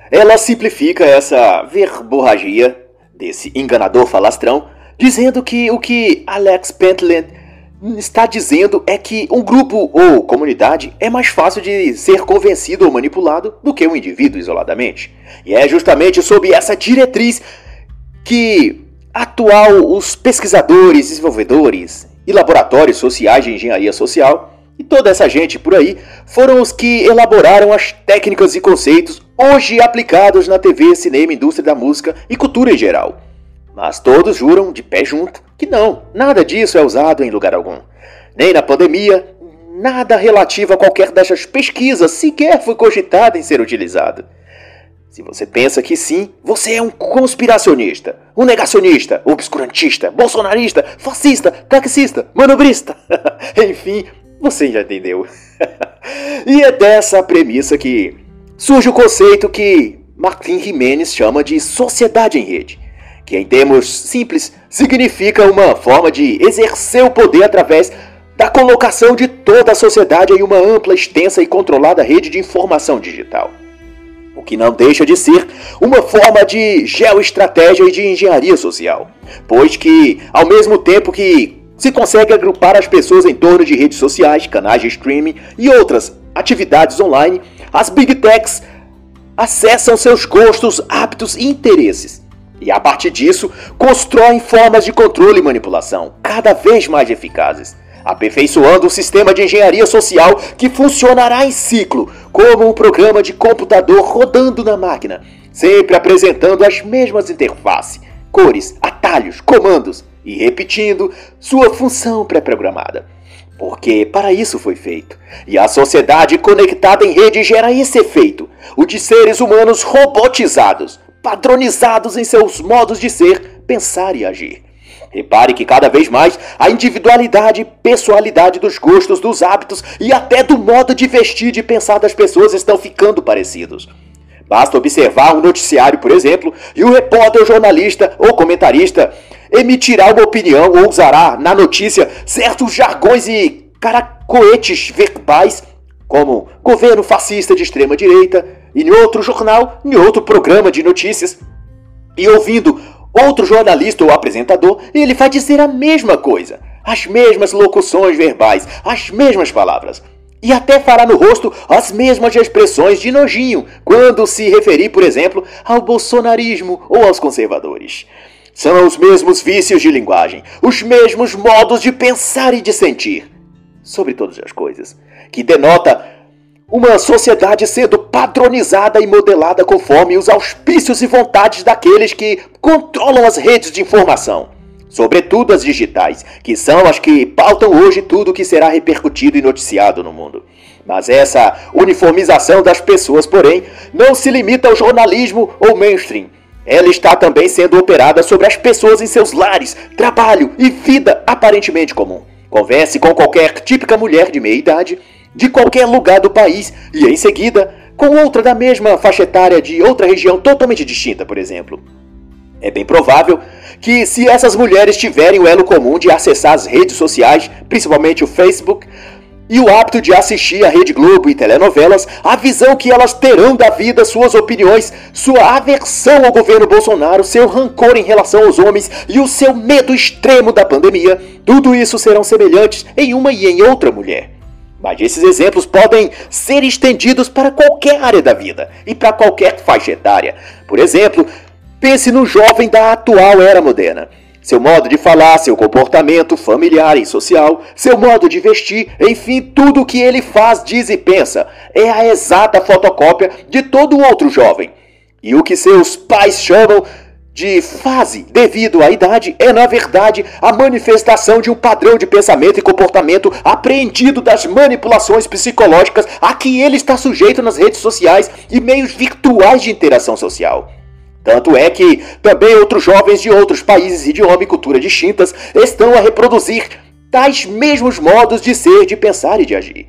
ela simplifica essa verborragia desse enganador falastrão, dizendo que o que Alex Pentland está dizendo é que um grupo ou comunidade é mais fácil de ser convencido ou manipulado do que um indivíduo isoladamente. E é justamente sob essa diretriz que atual os pesquisadores, desenvolvedores e laboratórios sociais de engenharia social e toda essa gente por aí foram os que elaboraram as técnicas e conceitos hoje aplicados na TV, cinema, indústria da música e cultura em geral. Mas todos juram de pé junto que não, nada disso é usado em lugar algum. Nem na pandemia, nada relativo a qualquer dessas pesquisas sequer foi cogitado em ser utilizado. Se você pensa que sim, você é um conspiracionista, um negacionista, obscurantista, bolsonarista, fascista, taxista, manobrista. Enfim, você já entendeu. e é dessa premissa que surge o conceito que Martin Jimenez chama de sociedade em rede que em termos simples significa uma forma de exercer o poder através da colocação de toda a sociedade em uma ampla, extensa e controlada rede de informação digital. O que não deixa de ser uma forma de geoestratégia e de engenharia social, pois que, ao mesmo tempo que se consegue agrupar as pessoas em torno de redes sociais, canais de streaming e outras atividades online, as big techs acessam seus gostos, hábitos e interesses e a partir disso, constroem formas de controle e manipulação cada vez mais eficazes, aperfeiçoando um sistema de engenharia social que funcionará em ciclo, como um programa de computador rodando na máquina, sempre apresentando as mesmas interfaces, cores, atalhos, comandos e repetindo sua função pré-programada. Porque para isso foi feito. E a sociedade conectada em rede gera esse efeito: o de seres humanos robotizados, padronizados em seus modos de ser, pensar e agir. Repare que cada vez mais a individualidade e pessoalidade dos gostos, dos hábitos e até do modo de vestir e de pensar das pessoas estão ficando parecidos. Basta observar um noticiário, por exemplo, e o repórter, jornalista ou comentarista emitirá uma opinião ou usará na notícia certos jargões e caracoetes verbais, como governo fascista de extrema direita, e em outro jornal, em outro programa de notícias, e ouvindo outro jornalista ou apresentador, ele vai dizer a mesma coisa, as mesmas locuções verbais, as mesmas palavras. E até fará no rosto as mesmas expressões de nojinho quando se referir, por exemplo, ao bolsonarismo ou aos conservadores. São os mesmos vícios de linguagem, os mesmos modos de pensar e de sentir, sobre todas as coisas, que denota uma sociedade sendo padronizada e modelada conforme os auspícios e vontades daqueles que controlam as redes de informação, sobretudo as digitais, que são as que pautam hoje tudo o que será repercutido e noticiado no mundo. Mas essa uniformização das pessoas, porém, não se limita ao jornalismo ou mainstream. Ela está também sendo operada sobre as pessoas em seus lares, trabalho e vida aparentemente comum. Converse com qualquer típica mulher de meia idade de qualquer lugar do país e em seguida com outra da mesma faixa etária de outra região totalmente distinta, por exemplo. É bem provável que, se essas mulheres tiverem o elo comum de acessar as redes sociais, principalmente o Facebook, e o hábito de assistir a Rede Globo e telenovelas, a visão que elas terão da vida, suas opiniões, sua aversão ao governo Bolsonaro, seu rancor em relação aos homens e o seu medo extremo da pandemia, tudo isso serão semelhantes em uma e em outra mulher. Mas esses exemplos podem ser estendidos para qualquer área da vida e para qualquer faixa etária. Por exemplo, pense no jovem da atual era moderna. Seu modo de falar, seu comportamento familiar e social, seu modo de vestir, enfim, tudo o que ele faz, diz e pensa é a exata fotocópia de todo outro jovem. E o que seus pais chamam de fase devido à idade é, na verdade, a manifestação de um padrão de pensamento e comportamento apreendido das manipulações psicológicas a que ele está sujeito nas redes sociais e meios virtuais de interação social. Tanto é que também outros jovens de outros países, idioma e cultura distintas estão a reproduzir tais mesmos modos de ser, de pensar e de agir.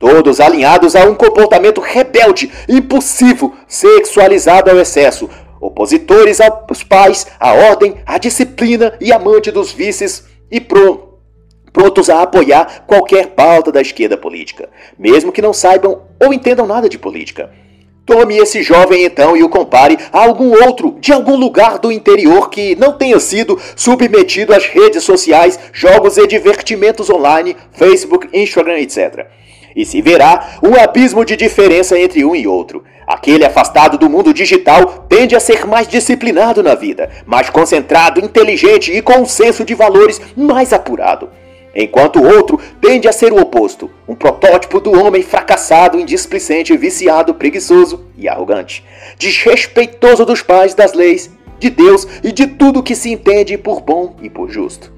Todos alinhados a um comportamento rebelde, impulsivo, sexualizado ao excesso, opositores aos pais, à ordem, à disciplina e amante dos vícios e prontos a apoiar qualquer pauta da esquerda política, mesmo que não saibam ou entendam nada de política. Tome esse jovem então e o compare a algum outro de algum lugar do interior que não tenha sido submetido às redes sociais, jogos e divertimentos online, Facebook, Instagram, etc. E se verá um abismo de diferença entre um e outro. Aquele afastado do mundo digital tende a ser mais disciplinado na vida, mais concentrado, inteligente e com um senso de valores mais apurado. Enquanto o outro tende a ser o oposto, um protótipo do homem fracassado, indisplicente, viciado, preguiçoso e arrogante, desrespeitoso dos pais, das leis, de Deus e de tudo que se entende por bom e por justo.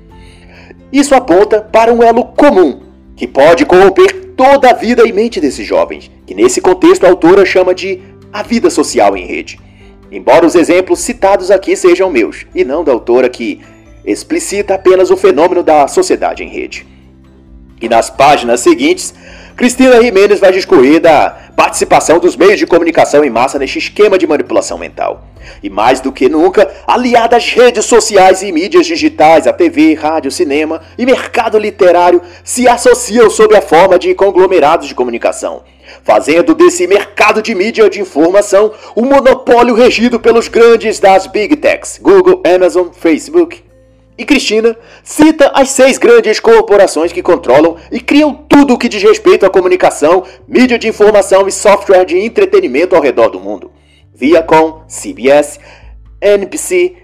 Isso aponta para um elo comum que pode corromper toda a vida e mente desses jovens, que nesse contexto a autora chama de a vida social em rede. Embora os exemplos citados aqui sejam meus, e não da autora que explicita apenas o fenômeno da sociedade em rede. E nas páginas seguintes, Cristina Jimenez vai discorrer da participação dos meios de comunicação em massa neste esquema de manipulação mental. E mais do que nunca, aliada às redes sociais e mídias digitais, a TV, rádio, cinema e mercado literário se associam sob a forma de conglomerados de comunicação, fazendo desse mercado de mídia de informação um monopólio regido pelos grandes das Big Techs, Google, Amazon, Facebook, e Cristina cita as seis grandes corporações que controlam e criam tudo o que diz respeito à comunicação, mídia de informação e software de entretenimento ao redor do mundo. Viacom, CBS, NBC,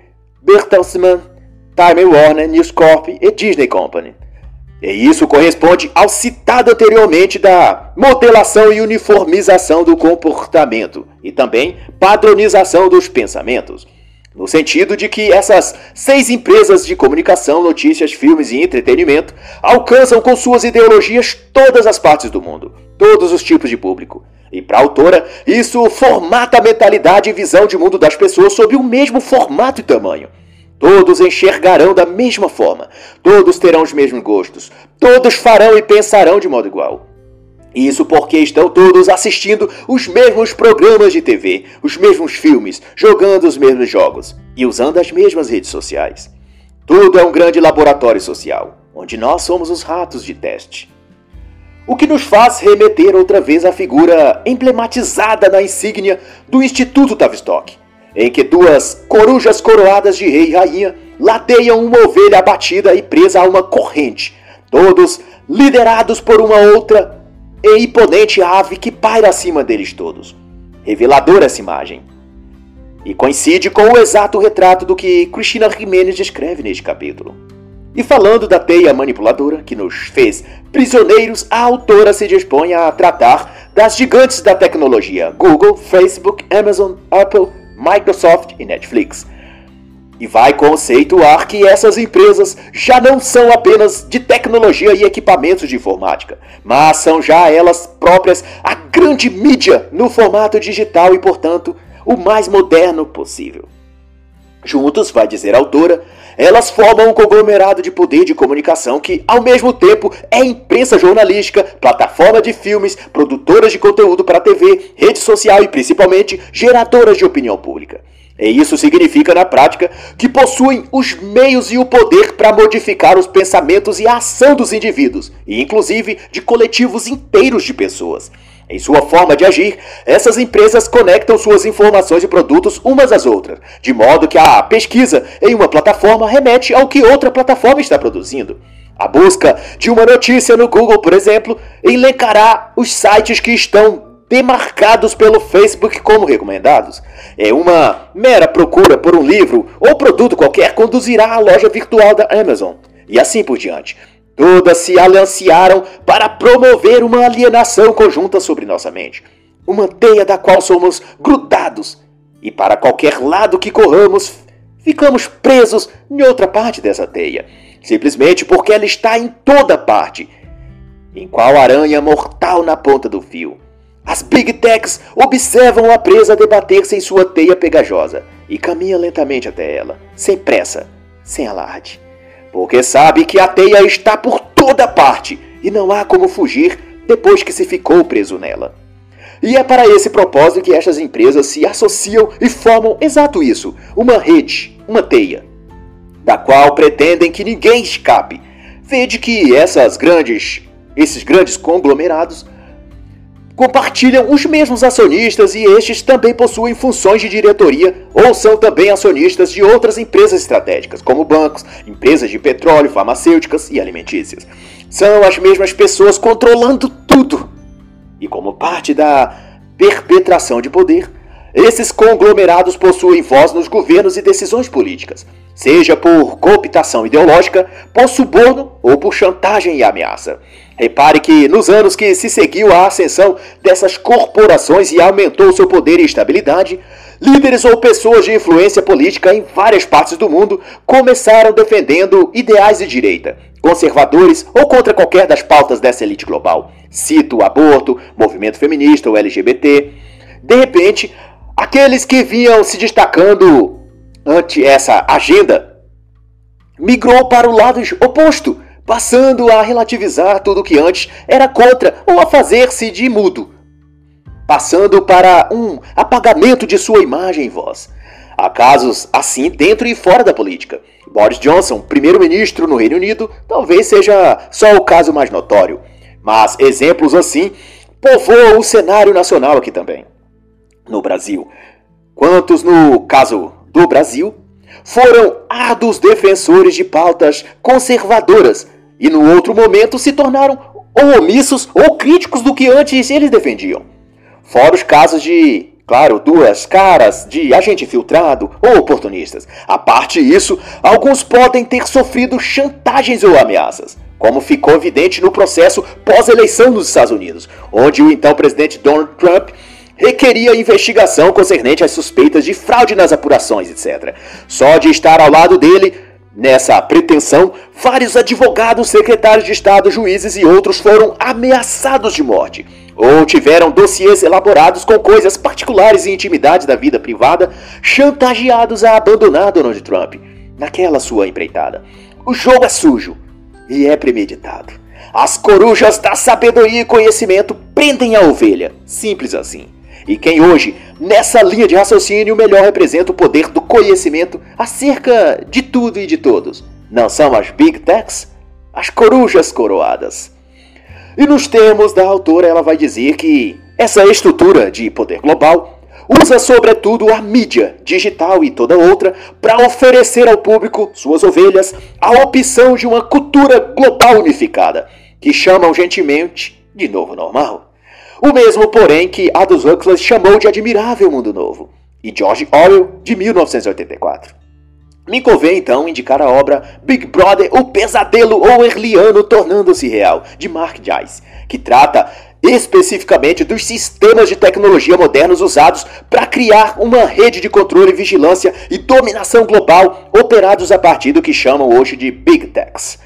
Bertelsmann, Time Warner, News Corp e Disney Company. E isso corresponde ao citado anteriormente da modelação e uniformização do comportamento e também padronização dos pensamentos. No sentido de que essas seis empresas de comunicação, notícias, filmes e entretenimento alcançam com suas ideologias todas as partes do mundo, todos os tipos de público. E para a autora, isso formata a mentalidade e visão de mundo das pessoas sob o mesmo formato e tamanho. Todos enxergarão da mesma forma, todos terão os mesmos gostos, todos farão e pensarão de modo igual. Isso porque estão todos assistindo os mesmos programas de TV, os mesmos filmes, jogando os mesmos jogos e usando as mesmas redes sociais. Tudo é um grande laboratório social, onde nós somos os ratos de teste. O que nos faz remeter outra vez à figura emblematizada na insígnia do Instituto Tavistock, em que duas corujas coroadas de rei e rainha ladeiam uma ovelha abatida e presa a uma corrente, todos liderados por uma outra e imponente ave que paira acima deles todos. Reveladora essa imagem. E coincide com o exato retrato do que Cristina Jimenez descreve neste capítulo. E falando da teia manipuladora que nos fez prisioneiros, a autora se dispõe a tratar das gigantes da tecnologia: Google, Facebook, Amazon, Apple, Microsoft e Netflix e vai conceituar que essas empresas já não são apenas de tecnologia e equipamentos de informática, mas são já elas próprias a grande mídia no formato digital e, portanto, o mais moderno possível. Juntos, vai dizer a autora, elas formam um conglomerado de poder de comunicação que, ao mesmo tempo, é imprensa jornalística, plataforma de filmes, produtoras de conteúdo para TV, rede social e, principalmente, geradoras de opinião pública. E isso significa, na prática, que possuem os meios e o poder para modificar os pensamentos e a ação dos indivíduos, e inclusive de coletivos inteiros de pessoas. Em sua forma de agir, essas empresas conectam suas informações e produtos umas às outras, de modo que a pesquisa em uma plataforma remete ao que outra plataforma está produzindo. A busca de uma notícia no Google, por exemplo, elencará os sites que estão demarcados pelo Facebook como recomendados. É uma mera procura por um livro ou produto qualquer conduzirá à loja virtual da Amazon e assim por diante. Todas se alianciaram para promover uma alienação conjunta sobre nossa mente, uma teia da qual somos grudados e para qualquer lado que corramos, ficamos presos em outra parte dessa teia, simplesmente porque ela está em toda parte. Em qual aranha mortal na ponta do fio. As Big Techs observam a presa debater-se em sua teia pegajosa e caminham lentamente até ela, sem pressa, sem alarde, porque sabe que a teia está por toda parte e não há como fugir depois que se ficou preso nela. E é para esse propósito que estas empresas se associam e formam exato isso, uma rede, uma teia, da qual pretendem que ninguém escape. Vede que essas grandes, esses grandes conglomerados compartilham os mesmos acionistas e estes também possuem funções de diretoria ou são também acionistas de outras empresas estratégicas, como bancos, empresas de petróleo, farmacêuticas e alimentícias. São as mesmas pessoas controlando tudo. E como parte da perpetração de poder, esses conglomerados possuem voz nos governos e decisões políticas, seja por cooptação ideológica, por suborno ou por chantagem e ameaça. Repare que nos anos que se seguiu a ascensão dessas corporações e aumentou seu poder e estabilidade, líderes ou pessoas de influência política em várias partes do mundo começaram defendendo ideais de direita, conservadores ou contra qualquer das pautas dessa elite global. Cito o aborto, movimento feminista ou LGBT. De repente, aqueles que vinham se destacando ante essa agenda migrou para o lado oposto passando a relativizar tudo que antes era contra ou a fazer-se de mudo, passando para um apagamento de sua imagem e voz. Há casos assim dentro e fora da política. Boris Johnson, primeiro-ministro no Reino Unido, talvez seja só o caso mais notório, mas exemplos assim povoam o cenário nacional aqui também. No Brasil, quantos no caso do Brasil foram árduos defensores de pautas conservadoras e no outro momento se tornaram ou omissos ou críticos do que antes eles defendiam. Fora os casos de, claro, duas caras, de agente filtrado ou oportunistas. A parte isso, alguns podem ter sofrido chantagens ou ameaças, como ficou evidente no processo pós-eleição nos Estados Unidos, onde o então presidente Donald Trump requeria investigação concernente às suspeitas de fraude nas apurações, etc. Só de estar ao lado dele, nessa pretensão, vários advogados, secretários de Estado, juízes e outros foram ameaçados de morte. Ou tiveram dossiês elaborados com coisas particulares e intimidades da vida privada, chantageados a abandonar Donald Trump naquela sua empreitada. O jogo é sujo e é premeditado. As corujas da sabedoria e conhecimento prendem a ovelha. Simples assim. E quem hoje, nessa linha de raciocínio, melhor representa o poder do conhecimento acerca de tudo e de todos? Não são as Big Techs? As corujas coroadas. E nos termos da autora, ela vai dizer que essa estrutura de poder global usa sobretudo a mídia digital e toda outra para oferecer ao público, suas ovelhas, a opção de uma cultura global unificada, que chamam gentilmente de novo normal. O mesmo, porém, que Aldous Huxley chamou de admirável mundo novo, e George Orwell de 1984. Me convém então indicar a obra Big Brother, o pesadelo orwelliano tornando-se real, de Mark Joyce, que trata especificamente dos sistemas de tecnologia modernos usados para criar uma rede de controle, vigilância e dominação global operados a partir do que chamam hoje de Big Techs.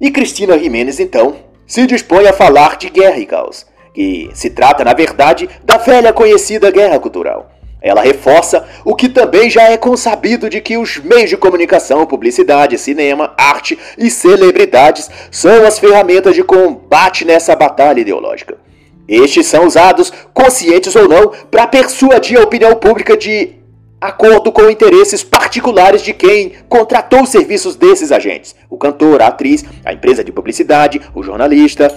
E Cristina Jimenez, então, se dispõe a falar de guerra e caos, que se trata, na verdade, da velha conhecida guerra cultural. Ela reforça o que também já é consabido de que os meios de comunicação, publicidade, cinema, arte e celebridades são as ferramentas de combate nessa batalha ideológica. Estes são usados, conscientes ou não, para persuadir a opinião pública de acordo com interesses particulares de quem contratou os serviços desses agentes: o cantor, a atriz, a empresa de publicidade, o jornalista.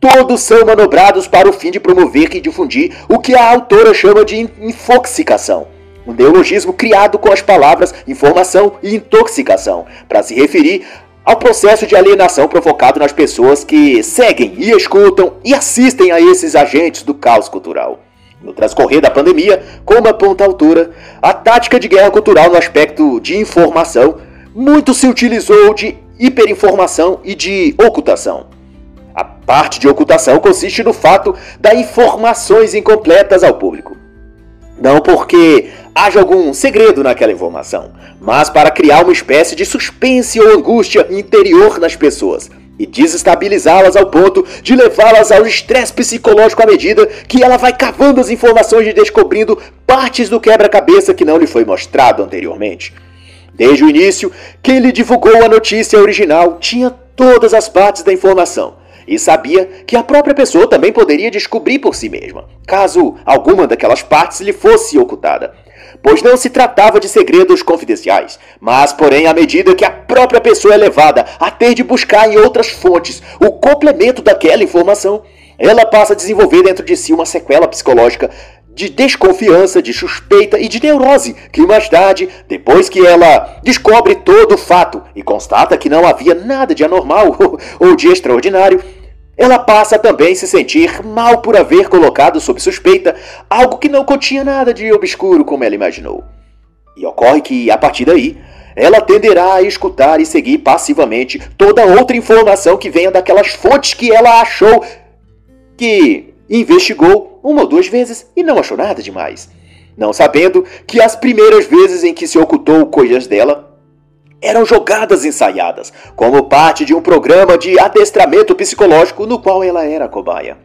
Todos são manobrados para o fim de promover e difundir o que a autora chama de infoxicação. Um neologismo criado com as palavras informação e intoxicação, para se referir ao processo de alienação provocado nas pessoas que seguem e escutam e assistem a esses agentes do caos cultural. No transcorrer da pandemia, como aponta a autora, a tática de guerra cultural no aspecto de informação muito se utilizou de hiperinformação e de ocultação. A parte de ocultação consiste no fato da informações incompletas ao público. Não porque haja algum segredo naquela informação, mas para criar uma espécie de suspense ou angústia interior nas pessoas e desestabilizá-las ao ponto de levá-las ao estresse psicológico à medida que ela vai cavando as informações e descobrindo partes do quebra-cabeça que não lhe foi mostrado anteriormente. Desde o início, quem lhe divulgou a notícia original tinha todas as partes da informação e sabia que a própria pessoa também poderia descobrir por si mesma, caso alguma daquelas partes lhe fosse ocultada. Pois não se tratava de segredos confidenciais, mas, porém, à medida que a própria pessoa é levada a ter de buscar em outras fontes o complemento daquela informação, ela passa a desenvolver dentro de si uma sequela psicológica de desconfiança, de suspeita e de neurose, que mais tarde, depois que ela descobre todo o fato e constata que não havia nada de anormal ou de extraordinário, ela passa também a se sentir mal por haver colocado sob suspeita algo que não continha nada de obscuro como ela imaginou. E ocorre que, a partir daí, ela tenderá a escutar e seguir passivamente toda outra informação que venha daquelas fontes que ela achou que investigou uma ou duas vezes e não achou nada demais. Não sabendo que as primeiras vezes em que se ocultou coisas dela eram jogadas ensaiadas, como parte de um programa de adestramento psicológico no qual ela era cobaia.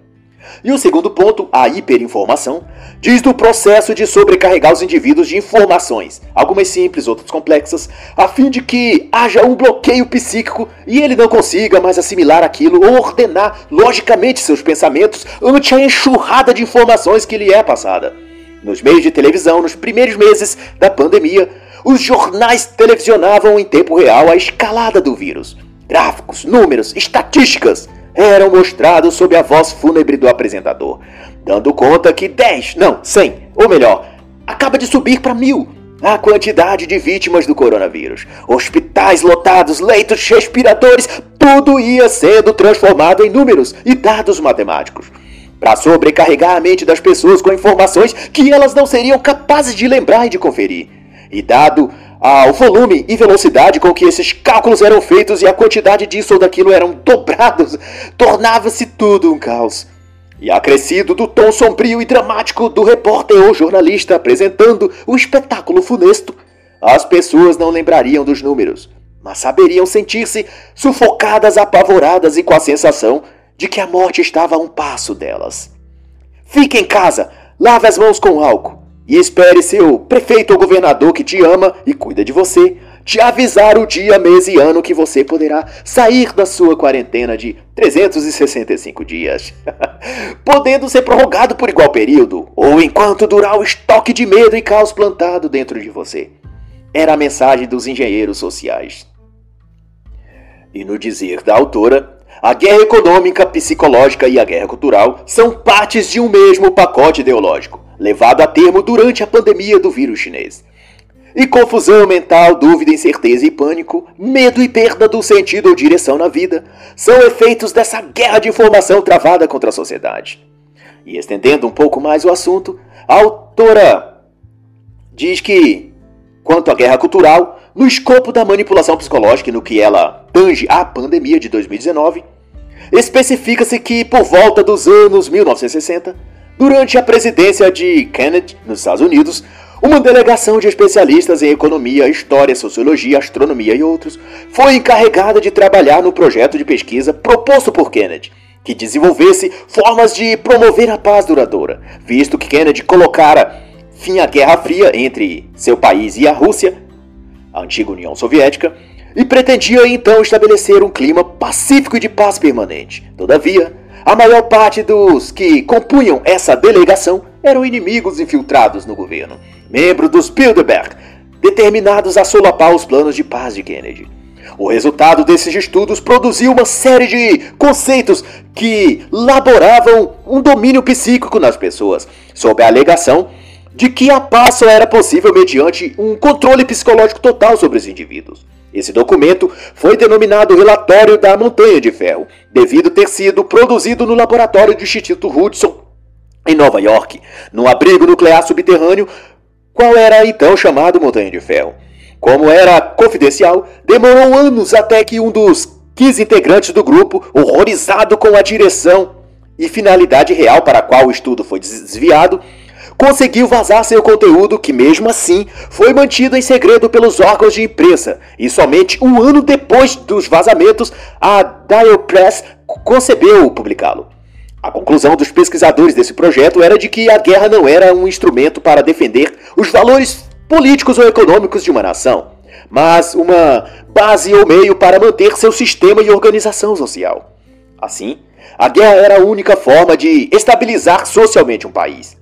E o segundo ponto, a hiperinformação, diz do processo de sobrecarregar os indivíduos de informações, algumas simples, outras complexas, a fim de que haja um bloqueio psíquico e ele não consiga mais assimilar aquilo ou ordenar logicamente seus pensamentos ante a enxurrada de informações que lhe é passada. Nos meios de televisão, nos primeiros meses da pandemia, os jornais televisionavam em tempo real a escalada do vírus. Gráficos, números, estatísticas eram mostrados sob a voz fúnebre do apresentador, dando conta que 10, não, 100, ou melhor, acaba de subir para mil a quantidade de vítimas do coronavírus. Hospitais lotados, leitos respiradores, tudo ia sendo transformado em números e dados matemáticos. Para sobrecarregar a mente das pessoas com informações que elas não seriam capazes de lembrar e de conferir. E dado ao volume e velocidade com que esses cálculos eram feitos e a quantidade disso ou daquilo eram dobrados, tornava-se tudo um caos. E acrescido do tom sombrio e dramático do repórter ou jornalista apresentando o espetáculo funesto, as pessoas não lembrariam dos números, mas saberiam sentir-se sufocadas, apavoradas e com a sensação de que a morte estava a um passo delas. Fique em casa, lave as mãos com álcool e espere seu prefeito ou governador que te ama e cuida de você te avisar o dia, mês e ano que você poderá sair da sua quarentena de 365 dias, podendo ser prorrogado por igual período, ou enquanto durar o estoque de medo e caos plantado dentro de você. Era a mensagem dos engenheiros sociais. E no dizer da autora, a guerra econômica, psicológica e a guerra cultural são partes de um mesmo pacote ideológico, levado a termo durante a pandemia do vírus chinês. E confusão mental, dúvida, incerteza e pânico, medo e perda do sentido ou direção na vida são efeitos dessa guerra de informação travada contra a sociedade. E estendendo um pouco mais o assunto, a autora diz que, quanto à guerra cultural, no escopo da manipulação psicológica e no que ela tange à pandemia de 2019, especifica-se que por volta dos anos 1960, durante a presidência de Kennedy nos Estados Unidos, uma delegação de especialistas em economia, história, sociologia, astronomia e outros foi encarregada de trabalhar no projeto de pesquisa proposto por Kennedy, que desenvolvesse formas de promover a paz duradoura, visto que Kennedy colocara fim à Guerra Fria entre seu país e a Rússia, a antiga União Soviética, e pretendia então estabelecer um clima pacífico e de paz permanente. Todavia, a maior parte dos que compunham essa delegação eram inimigos infiltrados no governo membro dos Bilderberg, determinados a solapar os planos de paz de Kennedy. O resultado desses estudos produziu uma série de conceitos que laboravam um domínio psíquico nas pessoas, sob a alegação de que a paz só era possível mediante um controle psicológico total sobre os indivíduos. Esse documento foi denominado Relatório da Montanha de Ferro, devido ter sido produzido no laboratório do Instituto Hudson, em Nova York, num abrigo nuclear subterrâneo qual era então chamado Montanha de Ferro. Como era confidencial, demorou anos até que um dos 15 integrantes do grupo, horrorizado com a direção e finalidade real para a qual o estudo foi desviado, conseguiu vazar seu conteúdo, que mesmo assim foi mantido em segredo pelos órgãos de imprensa, e somente um ano depois dos vazamentos, a Dial Press concebeu publicá-lo. A conclusão dos pesquisadores desse projeto era de que a guerra não era um instrumento para defender os valores políticos ou econômicos de uma nação, mas uma base ou meio para manter seu sistema e organização social. Assim, a guerra era a única forma de estabilizar socialmente um país.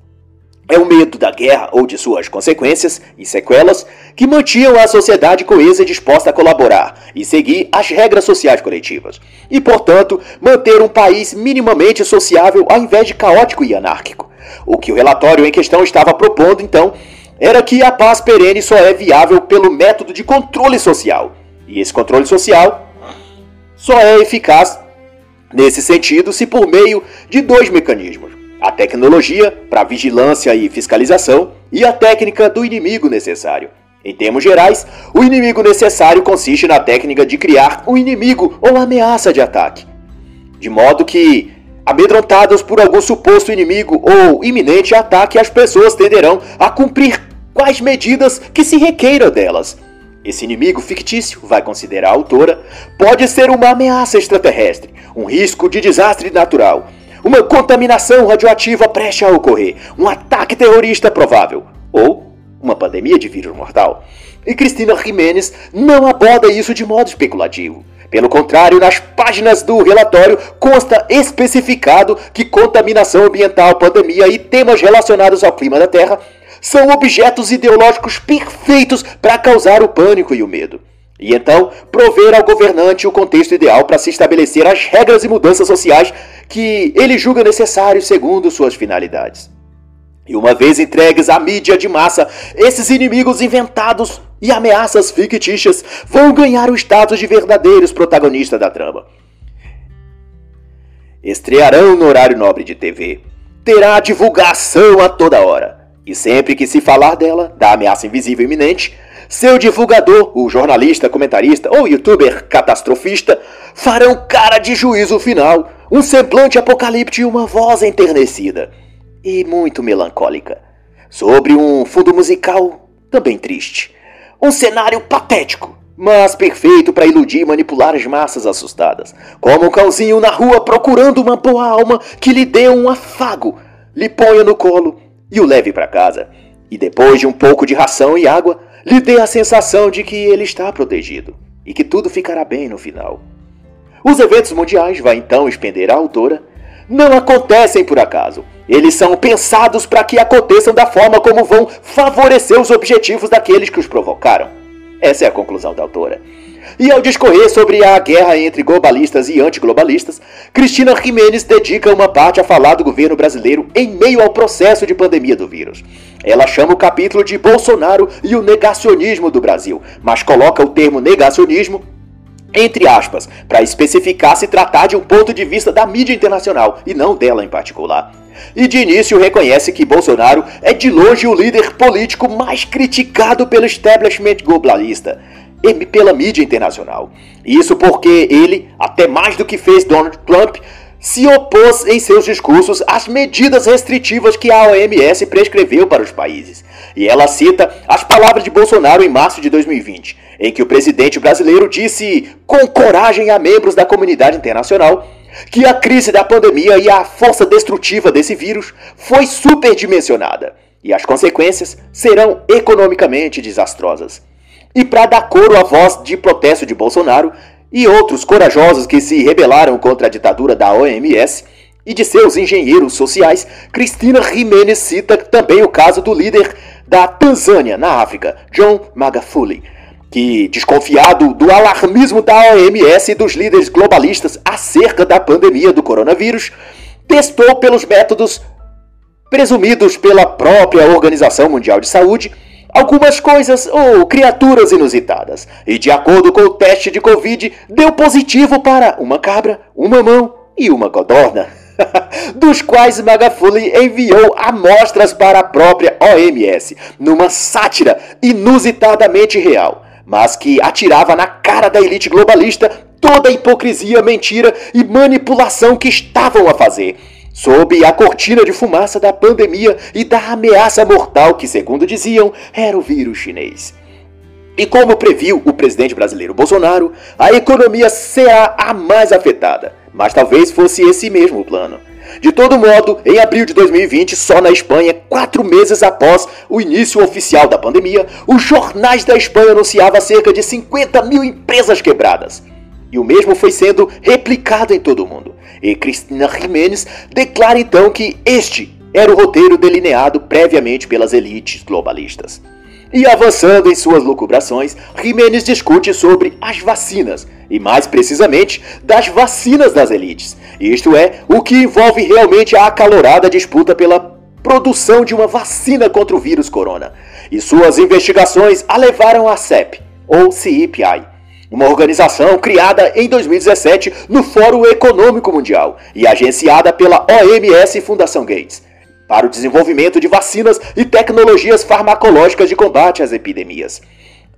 É o medo da guerra ou de suas consequências e sequelas que mantinham a sociedade coesa e disposta a colaborar e seguir as regras sociais coletivas, e, portanto, manter um país minimamente sociável ao invés de caótico e anárquico. O que o relatório em questão estava propondo, então, era que a paz perene só é viável pelo método de controle social. E esse controle social só é eficaz nesse sentido se por meio de dois mecanismos tecnologia para vigilância e fiscalização e a técnica do inimigo necessário. Em termos gerais, o inimigo necessário consiste na técnica de criar um inimigo ou ameaça de ataque, de modo que, amedrontados por algum suposto inimigo ou iminente ataque, as pessoas tenderão a cumprir quais medidas que se requeiram delas. Esse inimigo fictício, vai considerar a autora, pode ser uma ameaça extraterrestre, um risco de desastre natural, uma contaminação radioativa prestes a ocorrer, um ataque terrorista provável ou uma pandemia de vírus mortal. E Cristina Jimenez não aborda isso de modo especulativo. Pelo contrário, nas páginas do relatório consta especificado que contaminação ambiental, pandemia e temas relacionados ao clima da Terra são objetos ideológicos perfeitos para causar o pânico e o medo. E então, prover ao governante o contexto ideal para se estabelecer as regras e mudanças sociais que ele julga necessários segundo suas finalidades. E uma vez entregues à mídia de massa, esses inimigos inventados e ameaças fictícias vão ganhar o status de verdadeiros protagonistas da trama. Estrearão no horário nobre de TV. Terá divulgação a toda hora. E sempre que se falar dela, da ameaça invisível iminente, seu divulgador, o jornalista, comentarista ou youtuber catastrofista farão cara de juízo final, um semblante apocalíptico e uma voz enternecida e muito melancólica, sobre um fundo musical também triste. Um cenário patético, mas perfeito para iludir e manipular as massas assustadas, como um cãozinho na rua procurando uma boa alma que lhe dê um afago, lhe ponha no colo e o leve para casa, e depois de um pouco de ração e água, lhe dê a sensação de que ele está protegido e que tudo ficará bem no final. Os eventos mundiais, vai então expender a autora, não acontecem por acaso. Eles são pensados para que aconteçam da forma como vão favorecer os objetivos daqueles que os provocaram. Essa é a conclusão da autora. E ao discorrer sobre a guerra entre globalistas e antiglobalistas, Cristina Jimenez dedica uma parte a falar do governo brasileiro em meio ao processo de pandemia do vírus. Ela chama o capítulo de Bolsonaro e o negacionismo do Brasil, mas coloca o termo negacionismo entre aspas, para especificar se tratar de um ponto de vista da mídia internacional e não dela em particular. E de início reconhece que Bolsonaro é de longe o líder político mais criticado pelo establishment globalista e pela mídia internacional. Isso porque ele, até mais do que fez Donald Trump, se opôs em seus discursos às medidas restritivas que a OMS prescreveu para os países. E ela cita as palavras de Bolsonaro em março de 2020, em que o presidente brasileiro disse com coragem a membros da comunidade internacional que a crise da pandemia e a força destrutiva desse vírus foi superdimensionada e as consequências serão economicamente desastrosas. E para dar coro à voz de protesto de Bolsonaro, e outros corajosos que se rebelaram contra a ditadura da OMS e de seus engenheiros sociais, Cristina Jimenez cita também o caso do líder da Tanzânia, na África, John Magafuli, que, desconfiado do alarmismo da OMS e dos líderes globalistas acerca da pandemia do coronavírus, testou pelos métodos presumidos pela própria Organização Mundial de Saúde algumas coisas ou criaturas inusitadas, e de acordo com o teste de Covid, deu positivo para uma cabra, uma mão e uma codorna. dos quais Magafuli enviou amostras para a própria OMS, numa sátira inusitadamente real, mas que atirava na cara da elite globalista toda a hipocrisia, mentira e manipulação que estavam a fazer sob a cortina de fumaça da pandemia e da ameaça mortal que, segundo diziam, era o vírus chinês. E como previu o presidente brasileiro Bolsonaro, a economia será a mais afetada, mas talvez fosse esse mesmo o plano. De todo modo, em abril de 2020, só na Espanha, quatro meses após o início oficial da pandemia, os jornais da Espanha anunciavam cerca de 50 mil empresas quebradas. E o mesmo foi sendo replicado em todo o mundo. E Cristina Jimenez declara então que este era o roteiro delineado previamente pelas elites globalistas. E avançando em suas lucubrações, Jimenez discute sobre as vacinas, e mais precisamente das vacinas das elites. Isto é, o que envolve realmente a acalorada disputa pela produção de uma vacina contra o vírus corona. E suas investigações a levaram à CEP, ou CEPI, uma organização criada em 2017 no Fórum Econômico Mundial e agenciada pela OMS e Fundação Gates, para o desenvolvimento de vacinas e tecnologias farmacológicas de combate às epidemias.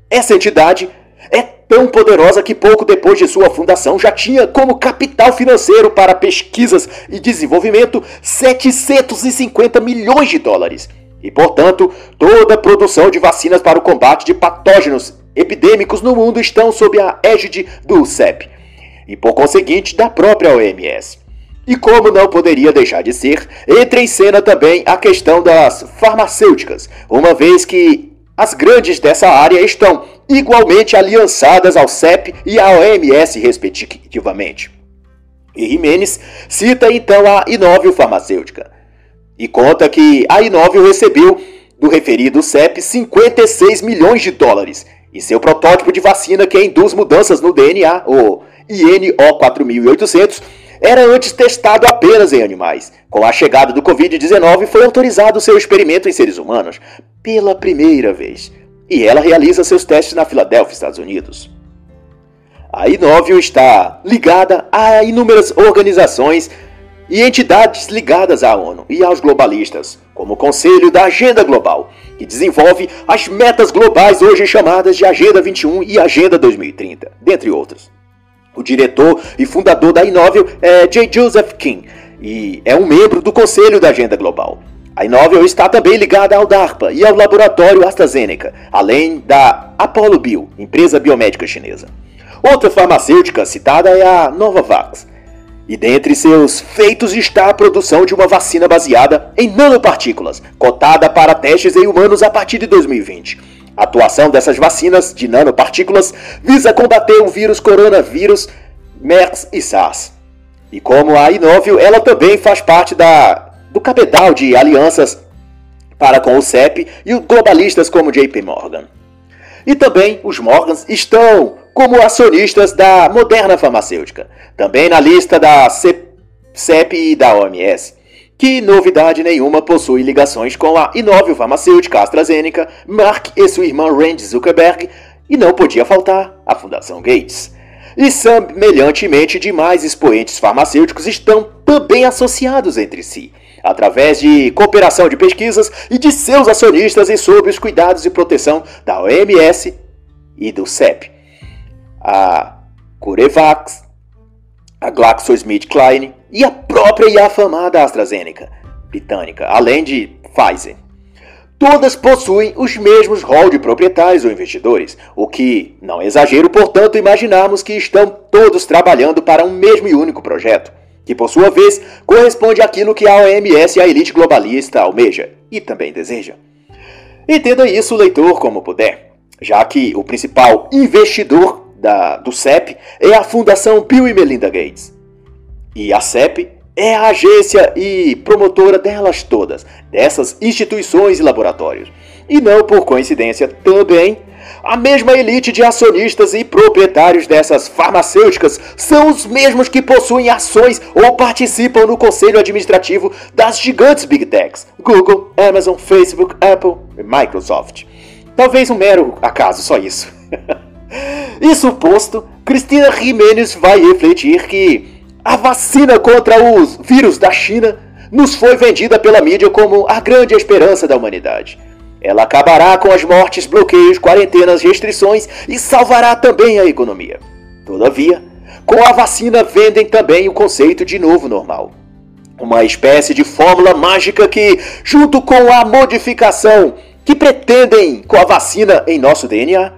Essa entidade é tão poderosa que pouco depois de sua fundação já tinha como capital financeiro para pesquisas e desenvolvimento 750 milhões de dólares. E, portanto, toda a produção de vacinas para o combate de patógenos epidêmicos no mundo estão sob a égide do CEP e, por conseguinte, da própria OMS. E como não poderia deixar de ser, entra em cena também a questão das farmacêuticas, uma vez que as grandes dessa área estão igualmente aliançadas ao CEP e à OMS, respectivamente. E Jimenez cita então a Inóvio Farmacêutica e conta que a Inóvio recebeu do referido CEP 56 milhões de dólares e seu protótipo de vacina que induz mudanças no DNA, o INO4800, era antes testado apenas em animais. Com a chegada do Covid-19, foi autorizado seu experimento em seres humanos pela primeira vez. E ela realiza seus testes na Filadélfia, Estados Unidos. A Inovio está ligada a inúmeras organizações e entidades ligadas à ONU e aos globalistas, como o Conselho da Agenda Global, que desenvolve as metas globais hoje chamadas de Agenda 21 e Agenda 2030, dentre outros. O diretor e fundador da Inovel é J. Joseph King e é um membro do Conselho da Agenda Global. A Inovel está também ligada ao DARPA e ao laboratório AstraZeneca, além da Apollo Bio, empresa biomédica chinesa. Outra farmacêutica citada é a Novavax. E dentre seus feitos está a produção de uma vacina baseada em nanopartículas, cotada para testes em humanos a partir de 2020. A atuação dessas vacinas de nanopartículas visa combater o vírus coronavírus, MERS e SARS. E como a Inovio, ela também faz parte da, do cabedal de alianças para com o CEP e os globalistas como JP Morgan. E também os Morgans estão como acionistas da Moderna Farmacêutica, também na lista da CEP e da OMS, que novidade nenhuma possui ligações com a Inovio Farmacêutica AstraZeneca, Mark e sua irmã Randy Zuckerberg, e não podia faltar a Fundação Gates. E semelhantemente demais expoentes farmacêuticos estão também associados entre si, através de cooperação de pesquisas e de seus acionistas e sob os cuidados e proteção da OMS e do CEP a Curevax, a GlaxoSmithKline e a própria e afamada AstraZeneca britânica, além de Pfizer. Todas possuem os mesmos rol de proprietários ou investidores, o que não é exagero, portanto, imaginarmos que estão todos trabalhando para um mesmo e único projeto, que por sua vez corresponde àquilo que a OMS e a elite globalista almeja e também deseja. Entenda isso, leitor, como puder, já que o principal investidor da, do CEP é a Fundação Bill e Melinda Gates. E a CEP é a agência e promotora delas todas, dessas instituições e laboratórios. E não por coincidência também, a mesma elite de acionistas e proprietários dessas farmacêuticas são os mesmos que possuem ações ou participam no conselho administrativo das gigantes Big Techs: Google, Amazon, Facebook, Apple e Microsoft. Talvez um mero acaso, só isso. Isso posto, Cristina Jimenez vai refletir que a vacina contra os vírus da China nos foi vendida pela mídia como a grande esperança da humanidade. Ela acabará com as mortes, bloqueios, quarentenas, restrições e salvará também a economia. Todavia, com a vacina vendem também o conceito de novo normal. Uma espécie de fórmula mágica que, junto com a modificação que pretendem com a vacina em nosso DNA,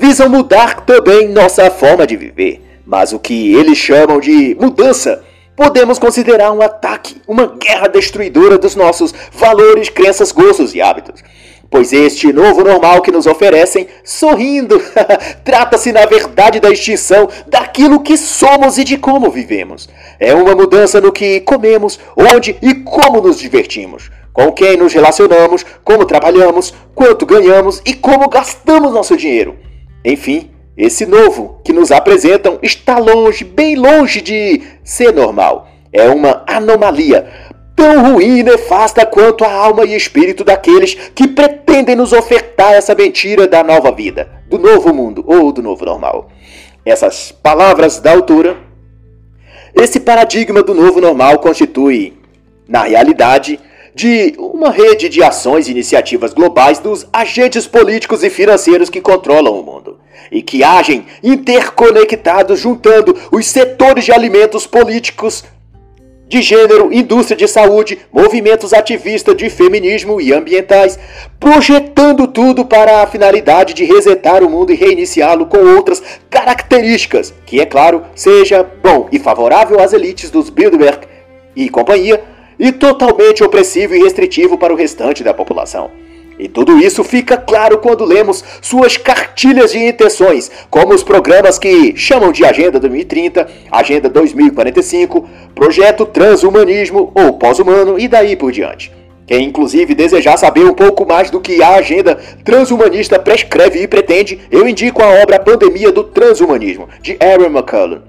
visam mudar também nossa forma de viver. Mas o que eles chamam de mudança podemos considerar um ataque, uma guerra destruidora dos nossos valores, crenças, gostos e hábitos. Pois este novo normal que nos oferecem, sorrindo, trata-se na verdade da extinção daquilo que somos e de como vivemos. É uma mudança no que comemos, onde e como nos divertimos, com quem nos relacionamos, como trabalhamos, quanto ganhamos e como gastamos nosso dinheiro. Enfim, esse novo que nos apresentam está longe, bem longe de ser normal. É uma anomalia, tão ruim e nefasta quanto a alma e espírito daqueles que pretendem nos ofertar essa mentira da nova vida, do novo mundo ou do novo normal. Essas palavras da autora, esse paradigma do novo normal constitui, na realidade, de uma rede de ações e iniciativas globais dos agentes políticos e financeiros que controlam o mundo e que agem interconectados, juntando os setores de alimentos políticos, de gênero, indústria de saúde, movimentos ativistas de feminismo e ambientais, projetando tudo para a finalidade de resetar o mundo e reiniciá-lo com outras características, que é claro, seja bom e favorável às elites dos Bilderberg e companhia, e totalmente opressivo e restritivo para o restante da população. E tudo isso fica claro quando lemos suas cartilhas de intenções, como os programas que chamam de Agenda 2030, Agenda 2045, Projeto Transhumanismo ou Pós-Humano e daí por diante. Quem inclusive desejar saber um pouco mais do que a agenda transhumanista prescreve e pretende, eu indico a obra Pandemia do Transhumanismo, de Aaron McCullough.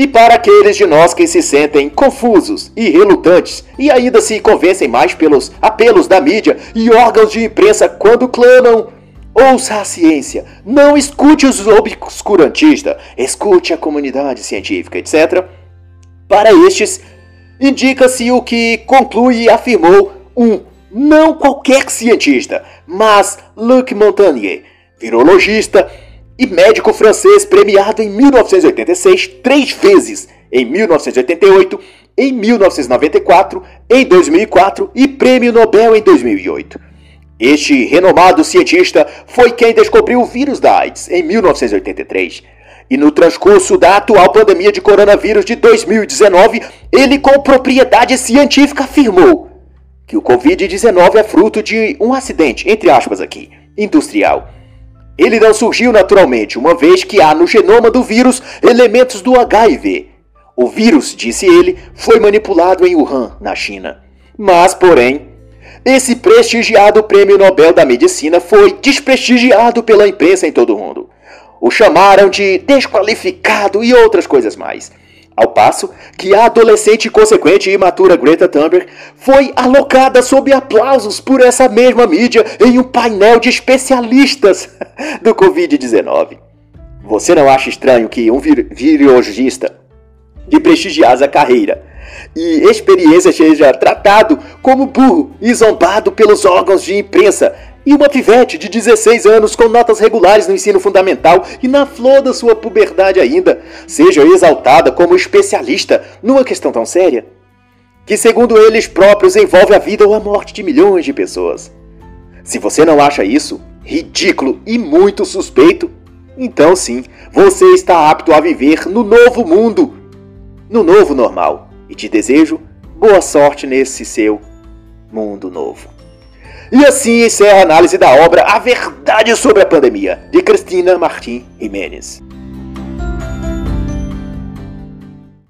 E para aqueles de nós que se sentem confusos e relutantes e ainda se convencem mais pelos apelos da mídia e órgãos de imprensa quando clamam Ouça a ciência, não escute os obscurantistas, escute a comunidade científica, etc. Para estes, indica-se o que conclui e afirmou um não qualquer cientista, mas Luc Montagnier, virologista e médico francês premiado em 1986 três vezes, em 1988, em 1994, em 2004 e Prêmio Nobel em 2008. Este renomado cientista foi quem descobriu o vírus da AIDS em 1983. E no transcurso da atual pandemia de coronavírus de 2019, ele com propriedade científica afirmou que o Covid-19 é fruto de um acidente, entre aspas aqui, industrial ele não surgiu naturalmente, uma vez que há no genoma do vírus elementos do HIV. O vírus, disse ele, foi manipulado em Wuhan, na China. Mas, porém, esse prestigiado Prêmio Nobel da Medicina foi desprestigiado pela imprensa em todo o mundo. O chamaram de desqualificado e outras coisas mais. Ao passo que a adolescente consequente e imatura Greta Thunberg foi alocada sob aplausos por essa mesma mídia em um painel de especialistas do Covid-19. Você não acha estranho que um vir virologista de prestigiada carreira e experiência seja tratado como burro e zombado pelos órgãos de imprensa e uma pivete de 16 anos com notas regulares no ensino fundamental e na flor da sua puberdade ainda, seja exaltada como especialista numa questão tão séria, que segundo eles próprios envolve a vida ou a morte de milhões de pessoas. Se você não acha isso ridículo e muito suspeito, então sim, você está apto a viver no novo mundo, no novo normal. E te desejo boa sorte nesse seu mundo novo. E assim encerra a análise da obra A Verdade sobre a Pandemia, de Cristina Martim Jimenez.